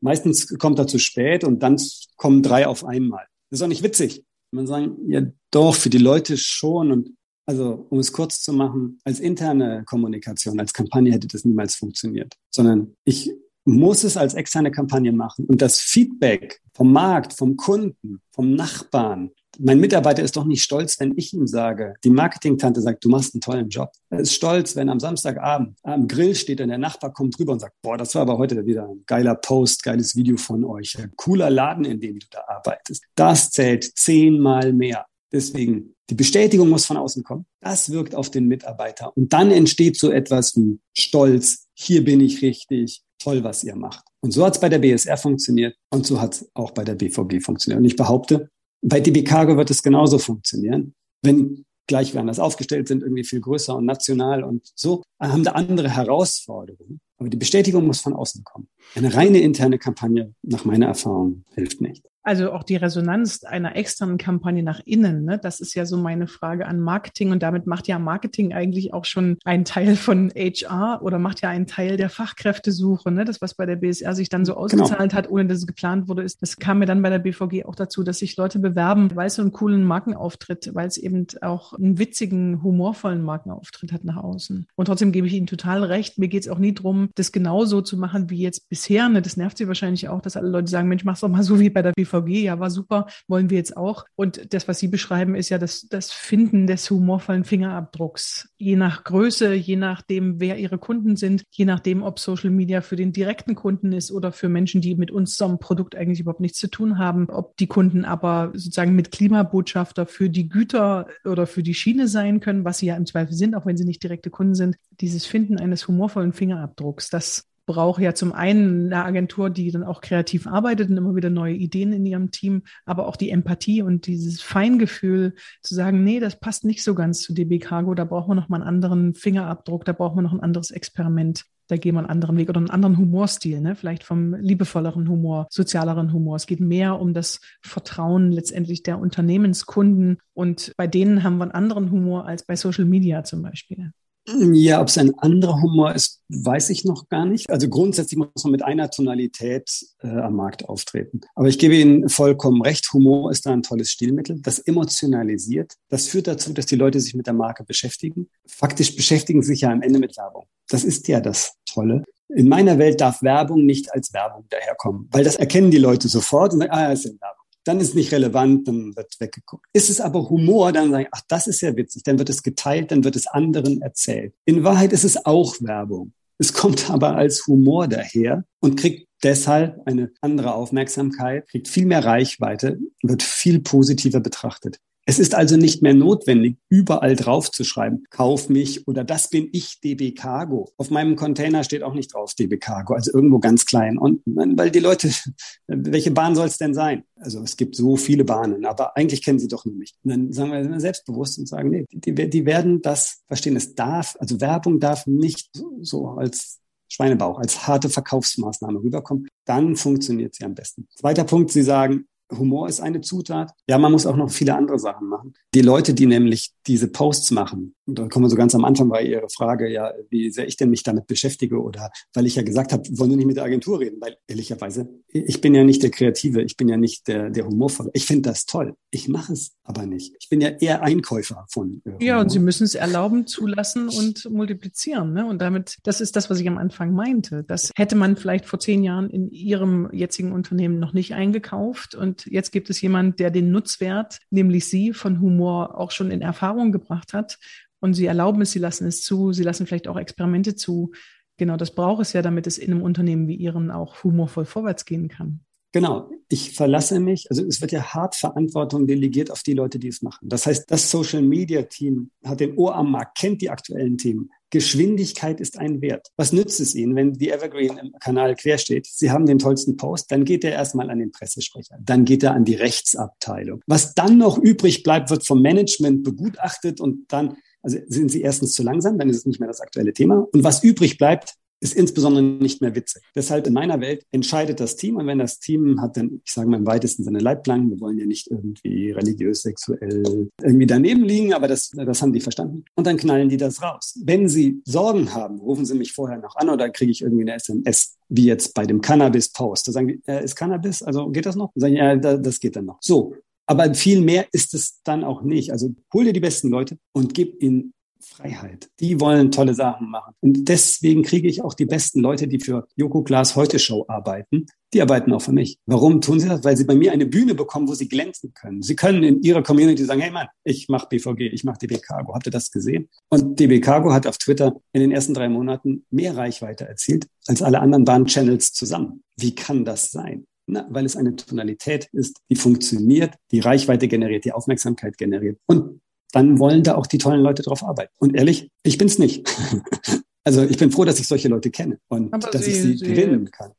meistens kommt er zu spät und dann kommen drei auf einmal. Das ist doch nicht witzig. Man sagen, ja doch, für die Leute schon. Und also, um es kurz zu machen, als interne Kommunikation, als Kampagne hätte das niemals funktioniert, sondern ich muss es als externe Kampagne machen. Und das Feedback vom Markt, vom Kunden, vom Nachbarn, mein Mitarbeiter ist doch nicht stolz, wenn ich ihm sage, die Marketingtante sagt, du machst einen tollen Job. Er ist stolz, wenn am Samstagabend am Grill steht und der Nachbar kommt drüber und sagt, boah, das war aber heute wieder ein geiler Post, geiles Video von euch. Cooler Laden, in dem du da arbeitest. Das zählt zehnmal mehr. Deswegen, die Bestätigung muss von außen kommen. Das wirkt auf den Mitarbeiter. Und dann entsteht so etwas wie Stolz. Hier bin ich richtig. Toll, was ihr macht. Und so hat es bei der BSR funktioniert und so hat es auch bei der BVG funktioniert. Und ich behaupte, bei DB Cargo wird es genauso funktionieren. Wenn gleich wir anders aufgestellt sind, irgendwie viel größer und national und so, haben da andere Herausforderungen. Aber die Bestätigung muss von außen kommen. Eine reine interne Kampagne, nach meiner Erfahrung, hilft nicht. Also auch die Resonanz einer externen Kampagne nach innen, ne? das ist ja so meine Frage an Marketing und damit macht ja Marketing eigentlich auch schon einen Teil von HR oder macht ja einen Teil der Fachkräftesuche. Ne? Das, was bei der BSR sich dann so genau. ausgezahlt genau. hat, ohne dass es geplant wurde, ist, das kam mir dann bei der BVG auch dazu, dass sich Leute bewerben, weil es so einen coolen Markenauftritt, weil es eben auch einen witzigen, humorvollen Markenauftritt hat nach außen. Und trotzdem gebe ich Ihnen total recht, mir geht es auch nie drum, das genauso zu machen wie jetzt bisher. Ne? Das nervt Sie wahrscheinlich auch, dass alle Leute sagen, Mensch, mach's doch mal so wie bei der BVG BVG, ja, war super, wollen wir jetzt auch. Und das, was Sie beschreiben, ist ja das, das Finden des humorvollen Fingerabdrucks. Je nach Größe, je nachdem, wer Ihre Kunden sind, je nachdem, ob Social Media für den direkten Kunden ist oder für Menschen, die mit unserem Produkt eigentlich überhaupt nichts zu tun haben, ob die Kunden aber sozusagen mit Klimabotschafter für die Güter oder für die Schiene sein können, was sie ja im Zweifel sind, auch wenn sie nicht direkte Kunden sind. Dieses Finden eines humorvollen Fingerabdrucks, das brauche ja zum einen eine Agentur, die dann auch kreativ arbeitet und immer wieder neue Ideen in ihrem Team, aber auch die Empathie und dieses Feingefühl zu sagen, nee, das passt nicht so ganz zu DB Cargo, da brauchen wir noch mal einen anderen Fingerabdruck, da brauchen wir noch ein anderes Experiment da gehen wir einen anderen Weg oder einen anderen Humorstil, ne? vielleicht vom liebevolleren Humor, sozialeren Humor. Es geht mehr um das Vertrauen letztendlich der Unternehmenskunden und bei denen haben wir einen anderen Humor als bei Social Media zum Beispiel. Ja, ob es ein anderer Humor ist, weiß ich noch gar nicht. Also grundsätzlich muss man mit einer Tonalität äh, am Markt auftreten. Aber ich gebe Ihnen vollkommen recht, Humor ist da ein tolles Stilmittel. Das emotionalisiert. Das führt dazu, dass die Leute sich mit der Marke beschäftigen. Faktisch beschäftigen sie sich ja am Ende mit Werbung. Das ist ja das Tolle. In meiner Welt darf Werbung nicht als Werbung daherkommen, weil das erkennen die Leute sofort und sagen, ah, es ist Werbung dann ist nicht relevant, dann wird weggeguckt. Ist es aber Humor, dann sagen, ach, das ist ja witzig, dann wird es geteilt, dann wird es anderen erzählt. In Wahrheit ist es auch Werbung. Es kommt aber als Humor daher und kriegt deshalb eine andere Aufmerksamkeit, kriegt viel mehr Reichweite, wird viel positiver betrachtet. Es ist also nicht mehr notwendig, überall drauf zu schreiben, kauf mich oder das bin ich DB Cargo. Auf meinem Container steht auch nicht drauf DB Cargo, also irgendwo ganz klein unten, weil die Leute, welche Bahn soll es denn sein? Also es gibt so viele Bahnen, aber eigentlich kennen sie doch nur mich. Und dann sagen wir selbstbewusst und sagen, nee, die, die werden das verstehen. Es darf, also Werbung darf nicht so als Schweinebauch, als harte Verkaufsmaßnahme rüberkommen. Dann funktioniert sie am besten. Zweiter Punkt, Sie sagen, Humor ist eine Zutat. Ja, man muss auch noch viele andere Sachen machen. Die Leute, die nämlich diese Posts machen, und da kommen wir so ganz am Anfang bei Ihrer Frage, ja, wie sehr ich denn mich damit beschäftige oder weil ich ja gesagt habe, wollen wir nicht mit der Agentur reden, weil ehrlicherweise, ich bin ja nicht der Kreative, ich bin ja nicht der, der Humorvolle. Ich finde das toll. Ich mache es aber nicht. Ich bin ja eher Einkäufer von. Äh, ja, und Sie müssen es erlauben, zulassen und multiplizieren. Ne? Und damit, das ist das, was ich am Anfang meinte. Das hätte man vielleicht vor zehn Jahren in Ihrem jetzigen Unternehmen noch nicht eingekauft und jetzt gibt es jemand, der den Nutzwert, nämlich Sie, von Humor auch schon in Erfahrung gebracht hat. Und Sie erlauben es, Sie lassen es zu, Sie lassen vielleicht auch Experimente zu. Genau, das braucht es ja, damit es in einem Unternehmen wie Ihren auch humorvoll vorwärts gehen kann. Genau, ich verlasse mich, also es wird ja hart Verantwortung delegiert auf die Leute, die es machen. Das heißt, das Social Media Team hat den Ohr am Markt, kennt die aktuellen Themen. Geschwindigkeit ist ein Wert. Was nützt es Ihnen, wenn die Evergreen im Kanal quer steht? Sie haben den tollsten Post, dann geht er erstmal an den Pressesprecher, dann geht er an die Rechtsabteilung. Was dann noch übrig bleibt, wird vom Management begutachtet und dann also sind Sie erstens zu langsam, dann ist es nicht mehr das aktuelle Thema. Und was übrig bleibt, ist insbesondere nicht mehr witzig. Deshalb in meiner Welt entscheidet das Team und wenn das Team hat dann, ich sage mal im weitesten Sinne Leitplanken, wir wollen ja nicht irgendwie religiös, sexuell irgendwie daneben liegen, aber das, das haben die verstanden und dann knallen die das raus. Wenn sie Sorgen haben, rufen sie mich vorher noch an oder kriege ich irgendwie eine SMS, wie jetzt bei dem Cannabis-Post. Da sagen die, äh, ist Cannabis, also geht das noch? Dann sagen ja, das geht dann noch. So, aber viel mehr ist es dann auch nicht. Also hol dir die besten Leute und gib ihnen Freiheit. Die wollen tolle Sachen machen. Und deswegen kriege ich auch die besten Leute, die für Joko Glas Heute Show arbeiten. Die arbeiten auch für mich. Warum tun sie das? Weil sie bei mir eine Bühne bekommen, wo sie glänzen können. Sie können in ihrer Community sagen, hey Mann, ich mache BVG, ich mache DB Cargo. Habt ihr das gesehen? Und DB Cargo hat auf Twitter in den ersten drei Monaten mehr Reichweite erzielt als alle anderen Bahn-Channels zusammen. Wie kann das sein? Na, weil es eine Tonalität ist, die funktioniert, die Reichweite generiert, die Aufmerksamkeit generiert. Und dann wollen da auch die tollen Leute drauf arbeiten. Und ehrlich, ich bin's nicht. also ich bin froh, dass ich solche Leute kenne und Aber dass Sie, ich sie, sie gewinnen kann.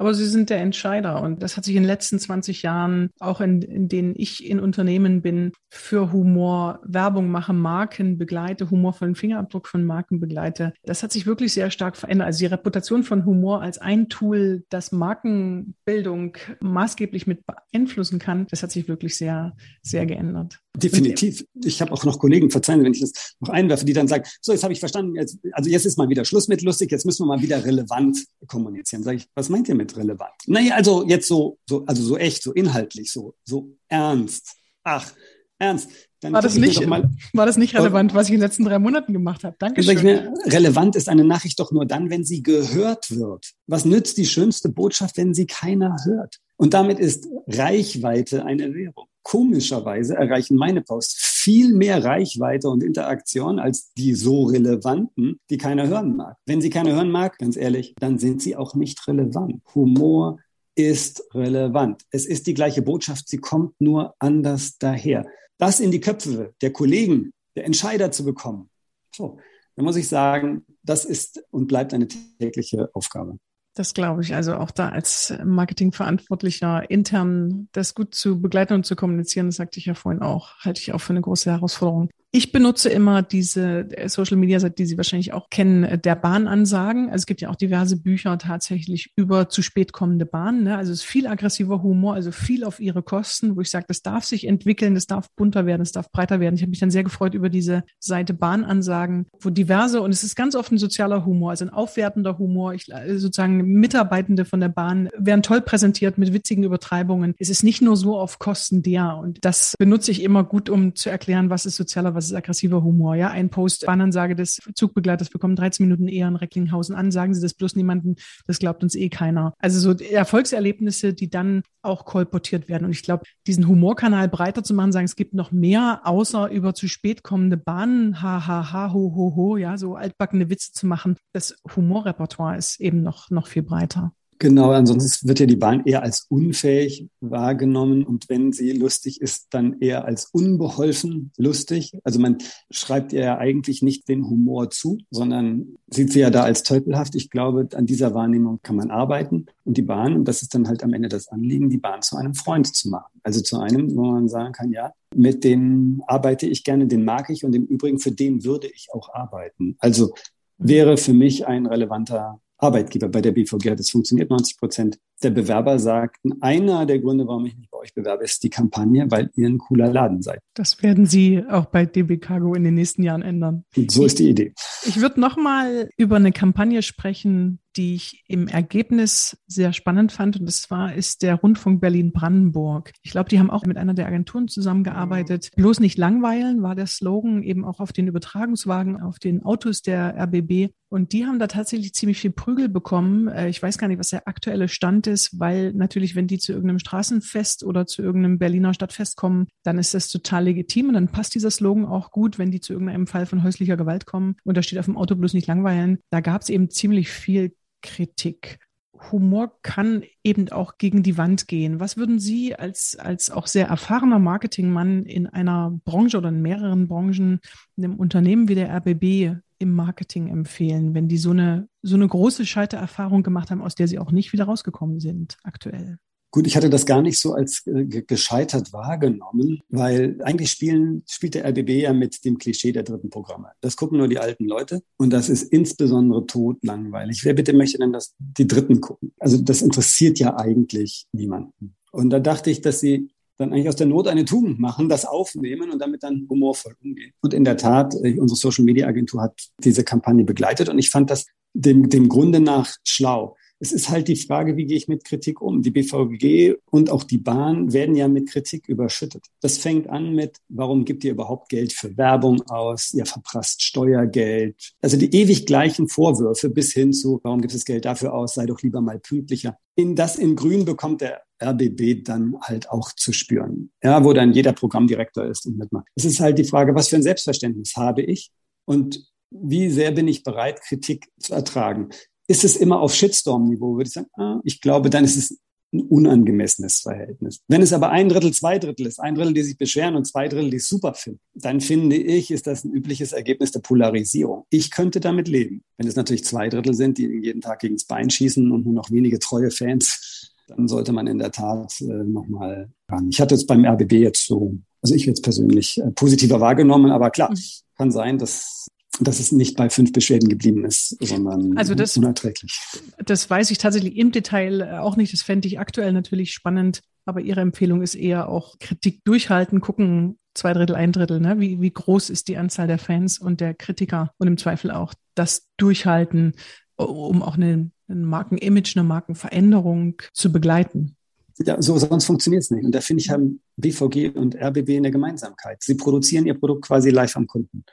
Aber Sie sind der Entscheider. Und das hat sich in den letzten 20 Jahren, auch in, in denen ich in Unternehmen bin, für Humor Werbung mache, Marken begleite, humorvollen Fingerabdruck von Marken begleite. Das hat sich wirklich sehr stark verändert. Also die Reputation von Humor als ein Tool, das Markenbildung maßgeblich mit beeinflussen kann, das hat sich wirklich sehr, sehr geändert. Definitiv. Ich habe auch noch Kollegen, verzeihen, wenn ich das noch einwerfe, die dann sagen, so, jetzt habe ich verstanden, jetzt, also jetzt ist mal wieder Schluss mit lustig, jetzt müssen wir mal wieder relevant kommunizieren. Sag ich, was meint ihr mit relevant? Naja, also jetzt so, so, also so echt, so inhaltlich, so, so ernst. Ach, ernst. Dann war, das nicht, mal, war das nicht relevant, was ich in den letzten drei Monaten gemacht habe? Dankeschön. Mir, relevant ist eine Nachricht doch nur dann, wenn sie gehört wird. Was nützt die schönste Botschaft, wenn sie keiner hört? Und damit ist Reichweite eine Währung. Komischerweise erreichen meine Posts viel mehr Reichweite und Interaktion als die so relevanten, die keiner hören mag. Wenn sie keiner hören mag, ganz ehrlich, dann sind sie auch nicht relevant. Humor ist relevant. Es ist die gleiche Botschaft, sie kommt nur anders daher. Das in die Köpfe der Kollegen, der Entscheider zu bekommen, so, dann muss ich sagen, das ist und bleibt eine tägliche Aufgabe. Das glaube ich. Also auch da als Marketingverantwortlicher intern das gut zu begleiten und zu kommunizieren, das sagte ich ja vorhin auch, halte ich auch für eine große Herausforderung. Ich benutze immer diese Social Media Seite, die Sie wahrscheinlich auch kennen, äh, der Bahnansagen. Also es gibt ja auch diverse Bücher tatsächlich über zu spät kommende Bahnen. Ne? Also es ist viel aggressiver Humor, also viel auf ihre Kosten, wo ich sage, das darf sich entwickeln, das darf bunter werden, das darf breiter werden. Ich habe mich dann sehr gefreut über diese Seite Bahnansagen, wo diverse, und es ist ganz oft ein sozialer Humor, also ein aufwertender Humor. Ich, äh, sozusagen Mitarbeitende von der Bahn werden toll präsentiert mit witzigen Übertreibungen. Es ist nicht nur so auf Kosten der. Und das benutze ich immer gut, um zu erklären, was ist sozialer, was ist aggressiver Humor. Ja, ein Post, Bahnansage des Zugbegleiters bekommen 13 Minuten eher in Recklinghausen an. Sagen Sie das bloß niemanden, das glaubt uns eh keiner. Also so Erfolgserlebnisse, die dann auch kolportiert werden. Und ich glaube, diesen Humorkanal breiter zu machen, sagen, es gibt noch mehr, außer über zu spät kommende Bahnen, ha, ha, ha, ho, ho, ho, ja, so altbackene Witze zu machen. Das Humorrepertoire ist eben noch, noch viel breiter. Genau, ansonsten wird ja die Bahn eher als unfähig wahrgenommen und wenn sie lustig ist, dann eher als unbeholfen lustig. Also man schreibt ihr ja eigentlich nicht den Humor zu, sondern sieht sie ja da als teufelhaft. Ich glaube, an dieser Wahrnehmung kann man arbeiten und die Bahn, und das ist dann halt am Ende das Anliegen, die Bahn zu einem Freund zu machen. Also zu einem, wo man sagen kann, ja, mit dem arbeite ich gerne, den mag ich und im Übrigen für den würde ich auch arbeiten. Also wäre für mich ein relevanter Arbeitgeber bei der BVG hat es funktioniert. 90 Prozent der Bewerber sagten, einer der Gründe, warum ich mich bei euch bewerbe, ist die Kampagne, weil ihr ein cooler Laden seid. Das werden Sie auch bei DB Cargo in den nächsten Jahren ändern. So ist die Idee. Ich würde noch mal über eine Kampagne sprechen, die ich im Ergebnis sehr spannend fand. Und das war, ist der Rundfunk Berlin-Brandenburg. Ich glaube, die haben auch mit einer der Agenturen zusammengearbeitet. Bloß nicht langweilen war der Slogan eben auch auf den Übertragungswagen, auf den Autos der RBB. Und die haben da tatsächlich ziemlich viel Prügel bekommen. Äh, ich weiß gar nicht, was der aktuelle Stand ist, weil natürlich, wenn die zu irgendeinem Straßenfest oder zu irgendeinem Berliner Stadtfest kommen, dann ist das total legitim und dann passt dieser Slogan auch gut, wenn die zu irgendeinem Fall von häuslicher Gewalt kommen. Und da steht auf dem Auto bloß nicht langweilen. Da gab es eben ziemlich viel Kritik. Humor kann eben auch gegen die Wand gehen. Was würden Sie als, als auch sehr erfahrener Marketingmann in einer Branche oder in mehreren Branchen, in einem Unternehmen wie der RBB im Marketing empfehlen, wenn die so eine, so eine große Scheitererfahrung gemacht haben, aus der sie auch nicht wieder rausgekommen sind aktuell? Gut, ich hatte das gar nicht so als äh, gescheitert wahrgenommen, weil eigentlich spielen, spielt der RBB ja mit dem Klischee der dritten Programme. Das gucken nur die alten Leute und das ist insbesondere totlangweilig. Wer bitte möchte denn das, die Dritten gucken? Also das interessiert ja eigentlich niemanden. Und da dachte ich, dass sie dann eigentlich aus der Not eine Tugend machen, das aufnehmen und damit dann humorvoll umgehen. Und in der Tat, äh, unsere Social Media Agentur hat diese Kampagne begleitet und ich fand das dem, dem Grunde nach schlau. Es ist halt die Frage, wie gehe ich mit Kritik um? Die BVG und auch die Bahn werden ja mit Kritik überschüttet. Das fängt an mit, warum gibt ihr überhaupt Geld für Werbung aus? Ihr verprasst Steuergeld. Also die ewig gleichen Vorwürfe bis hin zu, warum gibt es Geld dafür aus? Sei doch lieber mal pünktlicher. In das in Grün bekommt der RBB dann halt auch zu spüren. Ja, wo dann jeder Programmdirektor ist und mitmacht. Es ist halt die Frage, was für ein Selbstverständnis habe ich? Und wie sehr bin ich bereit, Kritik zu ertragen? ist es immer auf Shitstorm-Niveau, würde ich sagen, ah, ich glaube, dann ist es ein unangemessenes Verhältnis. Wenn es aber ein Drittel, zwei Drittel ist, ein Drittel, die sich beschweren und zwei Drittel, die es super finden, dann finde ich, ist das ein übliches Ergebnis der Polarisierung. Ich könnte damit leben. Wenn es natürlich zwei Drittel sind, die jeden Tag gegens Bein schießen und nur noch wenige treue Fans, dann sollte man in der Tat äh, nochmal ran. Ich hatte es beim RBB jetzt so, also ich jetzt persönlich äh, positiver wahrgenommen, aber klar, mhm. kann sein, dass dass es nicht bei fünf Beschwerden geblieben ist, sondern also das, unerträglich. Das weiß ich tatsächlich im Detail äh, auch nicht. Das fände ich aktuell natürlich spannend. Aber Ihre Empfehlung ist eher auch Kritik durchhalten, gucken, zwei Drittel, ein Drittel, ne? wie, wie groß ist die Anzahl der Fans und der Kritiker und im Zweifel auch das Durchhalten, um auch eine, ein Markenimage, eine Markenveränderung zu begleiten. Ja, so sonst funktioniert es nicht. Und da finde ich, haben BVG und RBB eine Gemeinsamkeit. Sie produzieren ihr Produkt quasi live am Kunden.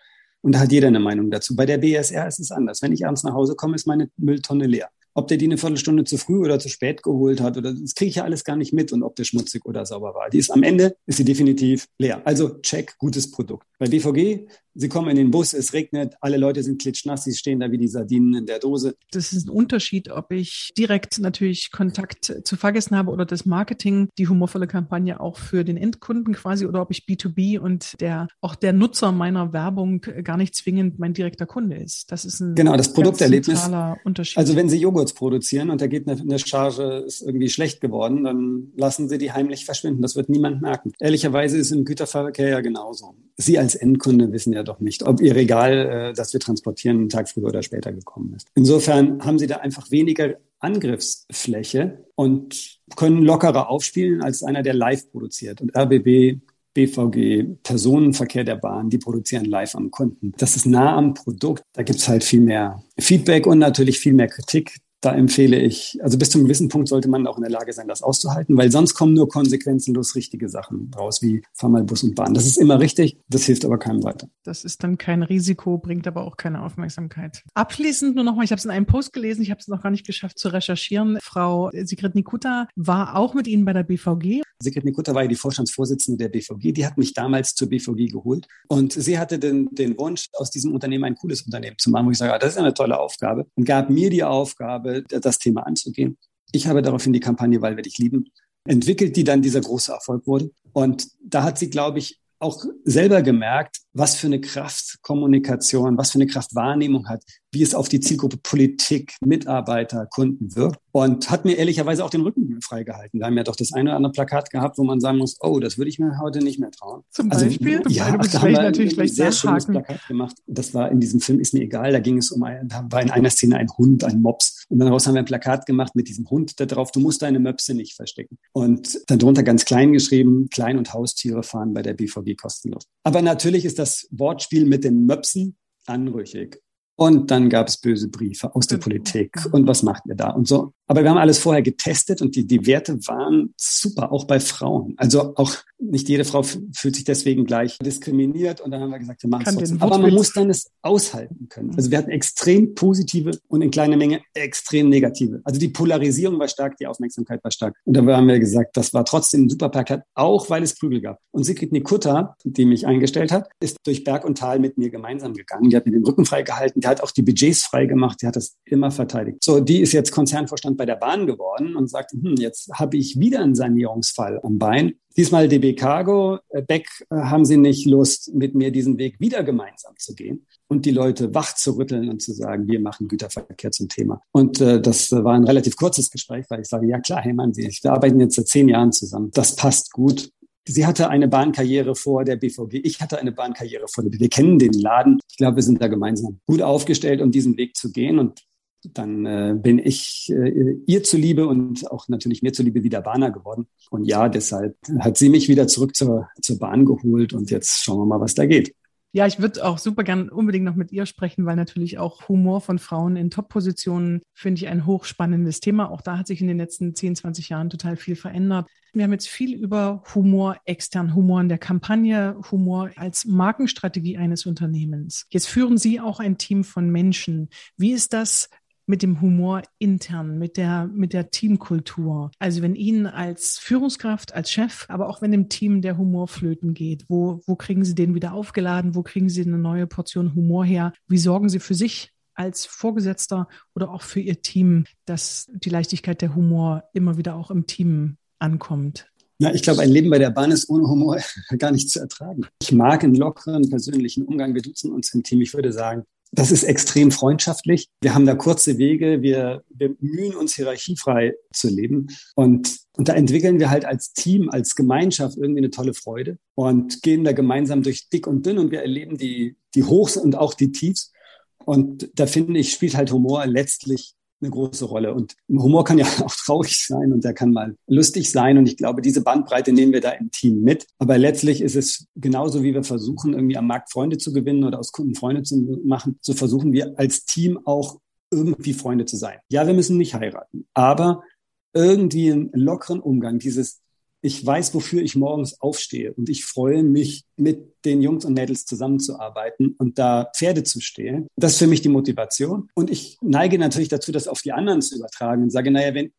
Und da hat jeder eine Meinung dazu. Bei der BSR ist es anders. Wenn ich abends nach Hause komme, ist meine Mülltonne leer. Ob der die eine Viertelstunde zu früh oder zu spät geholt hat, oder das kriege ich ja alles gar nicht mit und ob der schmutzig oder sauber war. Die ist am Ende ist sie definitiv leer. Also check, gutes Produkt. Bei BVG Sie kommen in den Bus, es regnet, alle Leute sind klitschnass, sie stehen da wie die Sardinen in der Dose. Das ist ein Unterschied, ob ich direkt natürlich Kontakt zu Fahrgästen habe oder das Marketing, die humorvolle Kampagne auch für den Endkunden quasi oder ob ich B2B und der auch der Nutzer meiner Werbung gar nicht zwingend mein direkter Kunde ist. Das ist ein genau das Produkterlebnis. Unterschied. Also wenn Sie Joghurts produzieren und da geht eine, eine Charge ist irgendwie schlecht geworden, dann lassen Sie die heimlich verschwinden. Das wird niemand merken. Ehrlicherweise ist im Güterverkehr ja genauso. Sie als Endkunde wissen ja doch nicht, ob Ihr Regal, äh, das wir transportieren, einen Tag früher oder später gekommen ist. Insofern haben Sie da einfach weniger Angriffsfläche und können lockerer aufspielen als einer, der live produziert. Und RBB BVG, Personenverkehr der Bahn, die produzieren live am Kunden. Das ist nah am Produkt. Da gibt's halt viel mehr Feedback und natürlich viel mehr Kritik da empfehle ich, also bis zu einem gewissen Punkt sollte man auch in der Lage sein, das auszuhalten, weil sonst kommen nur konsequenzenlos richtige Sachen raus, wie fahr mal Bus und Bahn. Das ist immer richtig, das hilft aber keinem weiter. Das ist dann kein Risiko, bringt aber auch keine Aufmerksamkeit. Abschließend nur nochmal, ich habe es in einem Post gelesen, ich habe es noch gar nicht geschafft zu recherchieren. Frau Sigrid Nikuta war auch mit Ihnen bei der BVG. Sigrid Nikuta war ja die Vorstandsvorsitzende der BVG, die hat mich damals zur BVG geholt und sie hatte den, den Wunsch, aus diesem Unternehmen ein cooles Unternehmen zu machen, wo ich sage, ah, das ist eine tolle Aufgabe und gab mir die Aufgabe, habe, das Thema anzugehen. Ich habe daraufhin die Kampagne Weil wir dich lieben entwickelt, die dann dieser große Erfolg wurde. Und da hat sie, glaube ich, auch selber gemerkt, was für eine Kraft Kommunikation, was für eine Kraft Wahrnehmung hat, wie es auf die Zielgruppe Politik, Mitarbeiter, Kunden wirkt. Und hat mir ehrlicherweise auch den Rücken freigehalten. Wir haben ja doch das eine oder andere Plakat gehabt, wo man sagen muss, oh, das würde ich mir heute nicht mehr trauen. Zum also, Beispiel? Ja, da haben wir natürlich ein sehr schönes Plakat gemacht. Das war in diesem Film, ist mir egal, da ging es um, ein, da war in einer Szene ein Hund, ein Mops. Und daraus haben wir ein Plakat gemacht mit diesem Hund da drauf, du musst deine Möpse nicht verstecken. Und dann drunter ganz klein geschrieben, Klein- und Haustiere fahren bei der BVG kostenlos. Aber natürlich ist das Wortspiel mit den Möpsen anrüchig. Und dann gab es böse Briefe aus der Politik. Und was macht ihr da? Und so. Aber wir haben alles vorher getestet und die, die Werte waren super, auch bei Frauen. Also auch nicht jede Frau fühlt sich deswegen gleich diskriminiert. Und dann haben wir gesagt, wir machen es trotzdem. Aber man muss dann es aushalten können. Also wir hatten extrem positive und in kleiner Menge extrem negative. Also die Polarisierung war stark, die Aufmerksamkeit war stark. Und da haben wir gesagt, das war trotzdem ein super Plakat, auch weil es Prügel gab. Und Sigrid Nikutta, die mich eingestellt hat, ist durch Berg und Tal mit mir gemeinsam gegangen. Die hat mir den Rücken freigehalten, die hat auch die Budgets freigemacht, die hat das immer verteidigt. So, die ist jetzt Konzernvorstand bei der Bahn geworden und sagt, hm, jetzt habe ich wieder einen Sanierungsfall am Bein. Diesmal DB Cargo. Äh, Beck, äh, haben Sie nicht Lust, mit mir diesen Weg wieder gemeinsam zu gehen und die Leute wach zu rütteln und zu sagen, wir machen Güterverkehr zum Thema. Und äh, das war ein relativ kurzes Gespräch, weil ich sage, ja klar, hey Mann, wir arbeiten jetzt seit zehn Jahren zusammen. Das passt gut. Sie hatte eine Bahnkarriere vor der BVG. Ich hatte eine Bahnkarriere vor der BVG. Wir kennen den Laden. Ich glaube, wir sind da gemeinsam gut aufgestellt, um diesen Weg zu gehen. Und dann äh, bin ich äh, ihr zuliebe und auch natürlich mir zuliebe wieder Bahner geworden. Und ja, deshalb hat sie mich wieder zurück zur, zur Bahn geholt und jetzt schauen wir mal, was da geht. Ja, ich würde auch super gern unbedingt noch mit ihr sprechen, weil natürlich auch Humor von Frauen in Top-Positionen finde ich ein hochspannendes Thema. Auch da hat sich in den letzten 10, 20 Jahren total viel verändert. Wir haben jetzt viel über Humor, extern Humor in der Kampagne, Humor als Markenstrategie eines Unternehmens. Jetzt führen Sie auch ein Team von Menschen. Wie ist das mit dem Humor intern, mit der, mit der Teamkultur. Also wenn Ihnen als Führungskraft, als Chef, aber auch wenn im Team der Humor flöten geht, wo, wo kriegen Sie den wieder aufgeladen? Wo kriegen Sie eine neue Portion Humor her? Wie sorgen Sie für sich als Vorgesetzter oder auch für Ihr Team, dass die Leichtigkeit der Humor immer wieder auch im Team ankommt? Ja, ich glaube, ein Leben bei der Bahn ist ohne Humor gar nicht zu ertragen. Ich mag einen lockeren persönlichen Umgang. Wir duzen uns im Team. Ich würde sagen, das ist extrem freundschaftlich. Wir haben da kurze Wege. Wir, wir mühen uns hierarchiefrei zu leben. Und, und da entwickeln wir halt als Team, als Gemeinschaft irgendwie eine tolle Freude und gehen da gemeinsam durch dick und dünn und wir erleben die, die Hochs und auch die Tiefs. Und da finde ich, spielt halt Humor letztlich eine große Rolle. Und Humor kann ja auch traurig sein und der kann mal lustig sein. Und ich glaube, diese Bandbreite nehmen wir da im Team mit. Aber letztlich ist es genauso, wie wir versuchen, irgendwie am Markt Freunde zu gewinnen oder aus Kunden Freunde zu machen, so versuchen wir als Team auch irgendwie Freunde zu sein. Ja, wir müssen nicht heiraten, aber irgendwie einen lockeren Umgang, dieses ich weiß, wofür ich morgens aufstehe und ich freue mich, mit den Jungs und Mädels zusammenzuarbeiten und da Pferde zu stehlen. Das ist für mich die Motivation. Und ich neige natürlich dazu, das auf die anderen zu übertragen und sage, naja, wenn,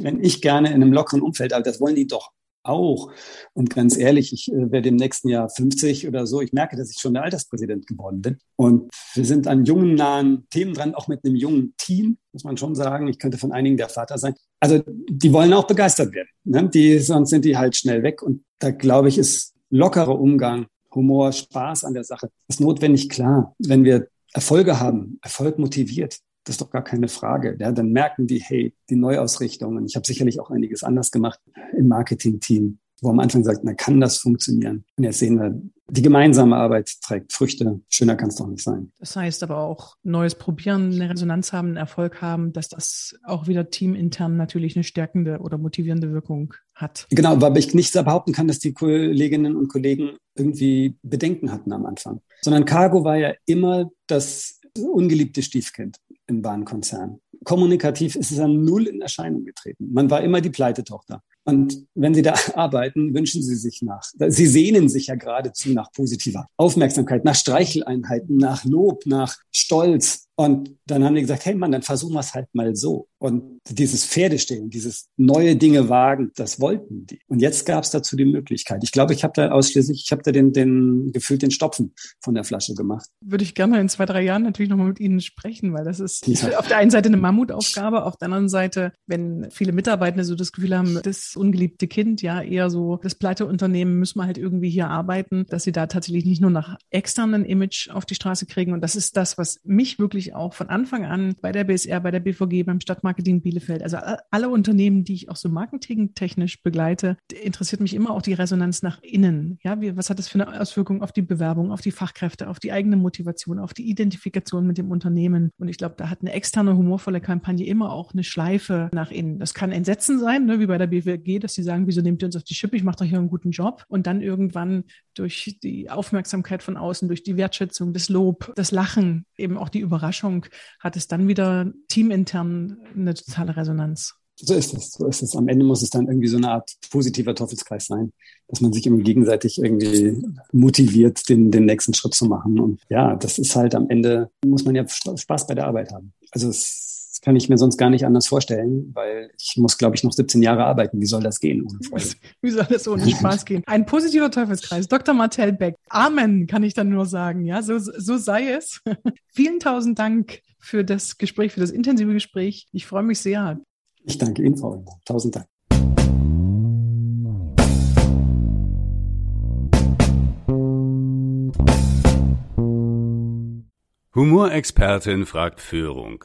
wenn ich gerne in einem lockeren Umfeld, aber das wollen die doch auch. Und ganz ehrlich, ich äh, werde im nächsten Jahr 50 oder so. Ich merke, dass ich schon der Alterspräsident geworden bin. Und wir sind an jungen, nahen Themen dran, auch mit einem jungen Team, muss man schon sagen. Ich könnte von einigen der Vater sein. Also die wollen auch begeistert werden. Ne? Die, sonst sind die halt schnell weg. Und da glaube ich, ist lockerer Umgang, Humor, Spaß an der Sache, ist notwendig klar. Wenn wir Erfolge haben, Erfolg motiviert, das ist doch gar keine Frage. Ja, dann merken die, hey, die Neuausrichtung. Und ich habe sicherlich auch einiges anders gemacht im Marketing-Team, wo am Anfang sagt, na, kann das funktionieren? Und jetzt sehen wir, die gemeinsame Arbeit trägt Früchte. Schöner kann es doch nicht sein. Das heißt aber auch, neues Probieren, eine Resonanz haben, einen Erfolg haben, dass das auch wieder teamintern natürlich eine stärkende oder motivierende Wirkung hat. Genau, weil ich nicht behaupten kann, dass die Kolleginnen und Kollegen irgendwie Bedenken hatten am Anfang. Sondern Cargo war ja immer das ungeliebte Stiefkind im Bahnkonzern. Kommunikativ ist es an null in Erscheinung getreten. Man war immer die Pleitetochter. Und wenn Sie da arbeiten, wünschen Sie sich nach. Sie sehnen sich ja geradezu nach positiver Aufmerksamkeit, nach Streicheleinheiten, nach Lob, nach Stolz. Und dann haben die gesagt, hey Mann, dann versuchen wir es halt mal so. Und dieses Pferdestehen, dieses neue Dinge wagen, das wollten die. Und jetzt gab es dazu die Möglichkeit. Ich glaube, ich habe da ausschließlich, ich habe da den, den gefühlt den Stopfen von der Flasche gemacht. Würde ich gerne in zwei, drei Jahren natürlich nochmal mit Ihnen sprechen, weil das ist ja. auf der einen Seite eine Mammutaufgabe, auf der anderen Seite, wenn viele Mitarbeitende so das Gefühl haben, das ungeliebte Kind, ja, eher so das Pleiteunternehmen, müssen wir halt irgendwie hier arbeiten, dass sie da tatsächlich nicht nur nach externen Image auf die Straße kriegen. Und das ist das, was mich wirklich ich auch von Anfang an bei der BSR, bei der BVG, beim Stadtmarketing Bielefeld, also alle Unternehmen, die ich auch so marketingtechnisch begleite, interessiert mich immer auch die Resonanz nach innen. Ja, wie, was hat das für eine Auswirkung auf die Bewerbung, auf die Fachkräfte, auf die eigene Motivation, auf die Identifikation mit dem Unternehmen? Und ich glaube, da hat eine externe, humorvolle Kampagne immer auch eine Schleife nach innen. Das kann Entsetzen sein, ne, wie bei der BVG, dass sie sagen, wieso nehmt ihr uns auf die Schippe? Ich mache doch hier einen guten Job. Und dann irgendwann durch die Aufmerksamkeit von außen, durch die Wertschätzung, das Lob, das Lachen, eben auch die Überraschung Überraschung hat es dann wieder teamintern eine totale Resonanz. So ist es, so ist es. Am Ende muss es dann irgendwie so eine Art positiver Teufelskreis sein, dass man sich immer gegenseitig irgendwie motiviert, den, den nächsten Schritt zu machen. Und ja, das ist halt am Ende, muss man ja Spaß bei der Arbeit haben. Also es kann ich mir sonst gar nicht anders vorstellen, weil ich muss, glaube ich, noch 17 Jahre arbeiten. Wie soll das gehen ohne Freude? Wie soll das ohne Spaß gehen? Ein positiver Teufelskreis. Dr. Martel Beck. Amen, kann ich dann nur sagen. Ja, so, so sei es. Vielen tausend Dank für das Gespräch, für das intensive Gespräch. Ich freue mich sehr. Ich danke Ihnen, Frau. Tausend Dank. Humorexpertin fragt Führung.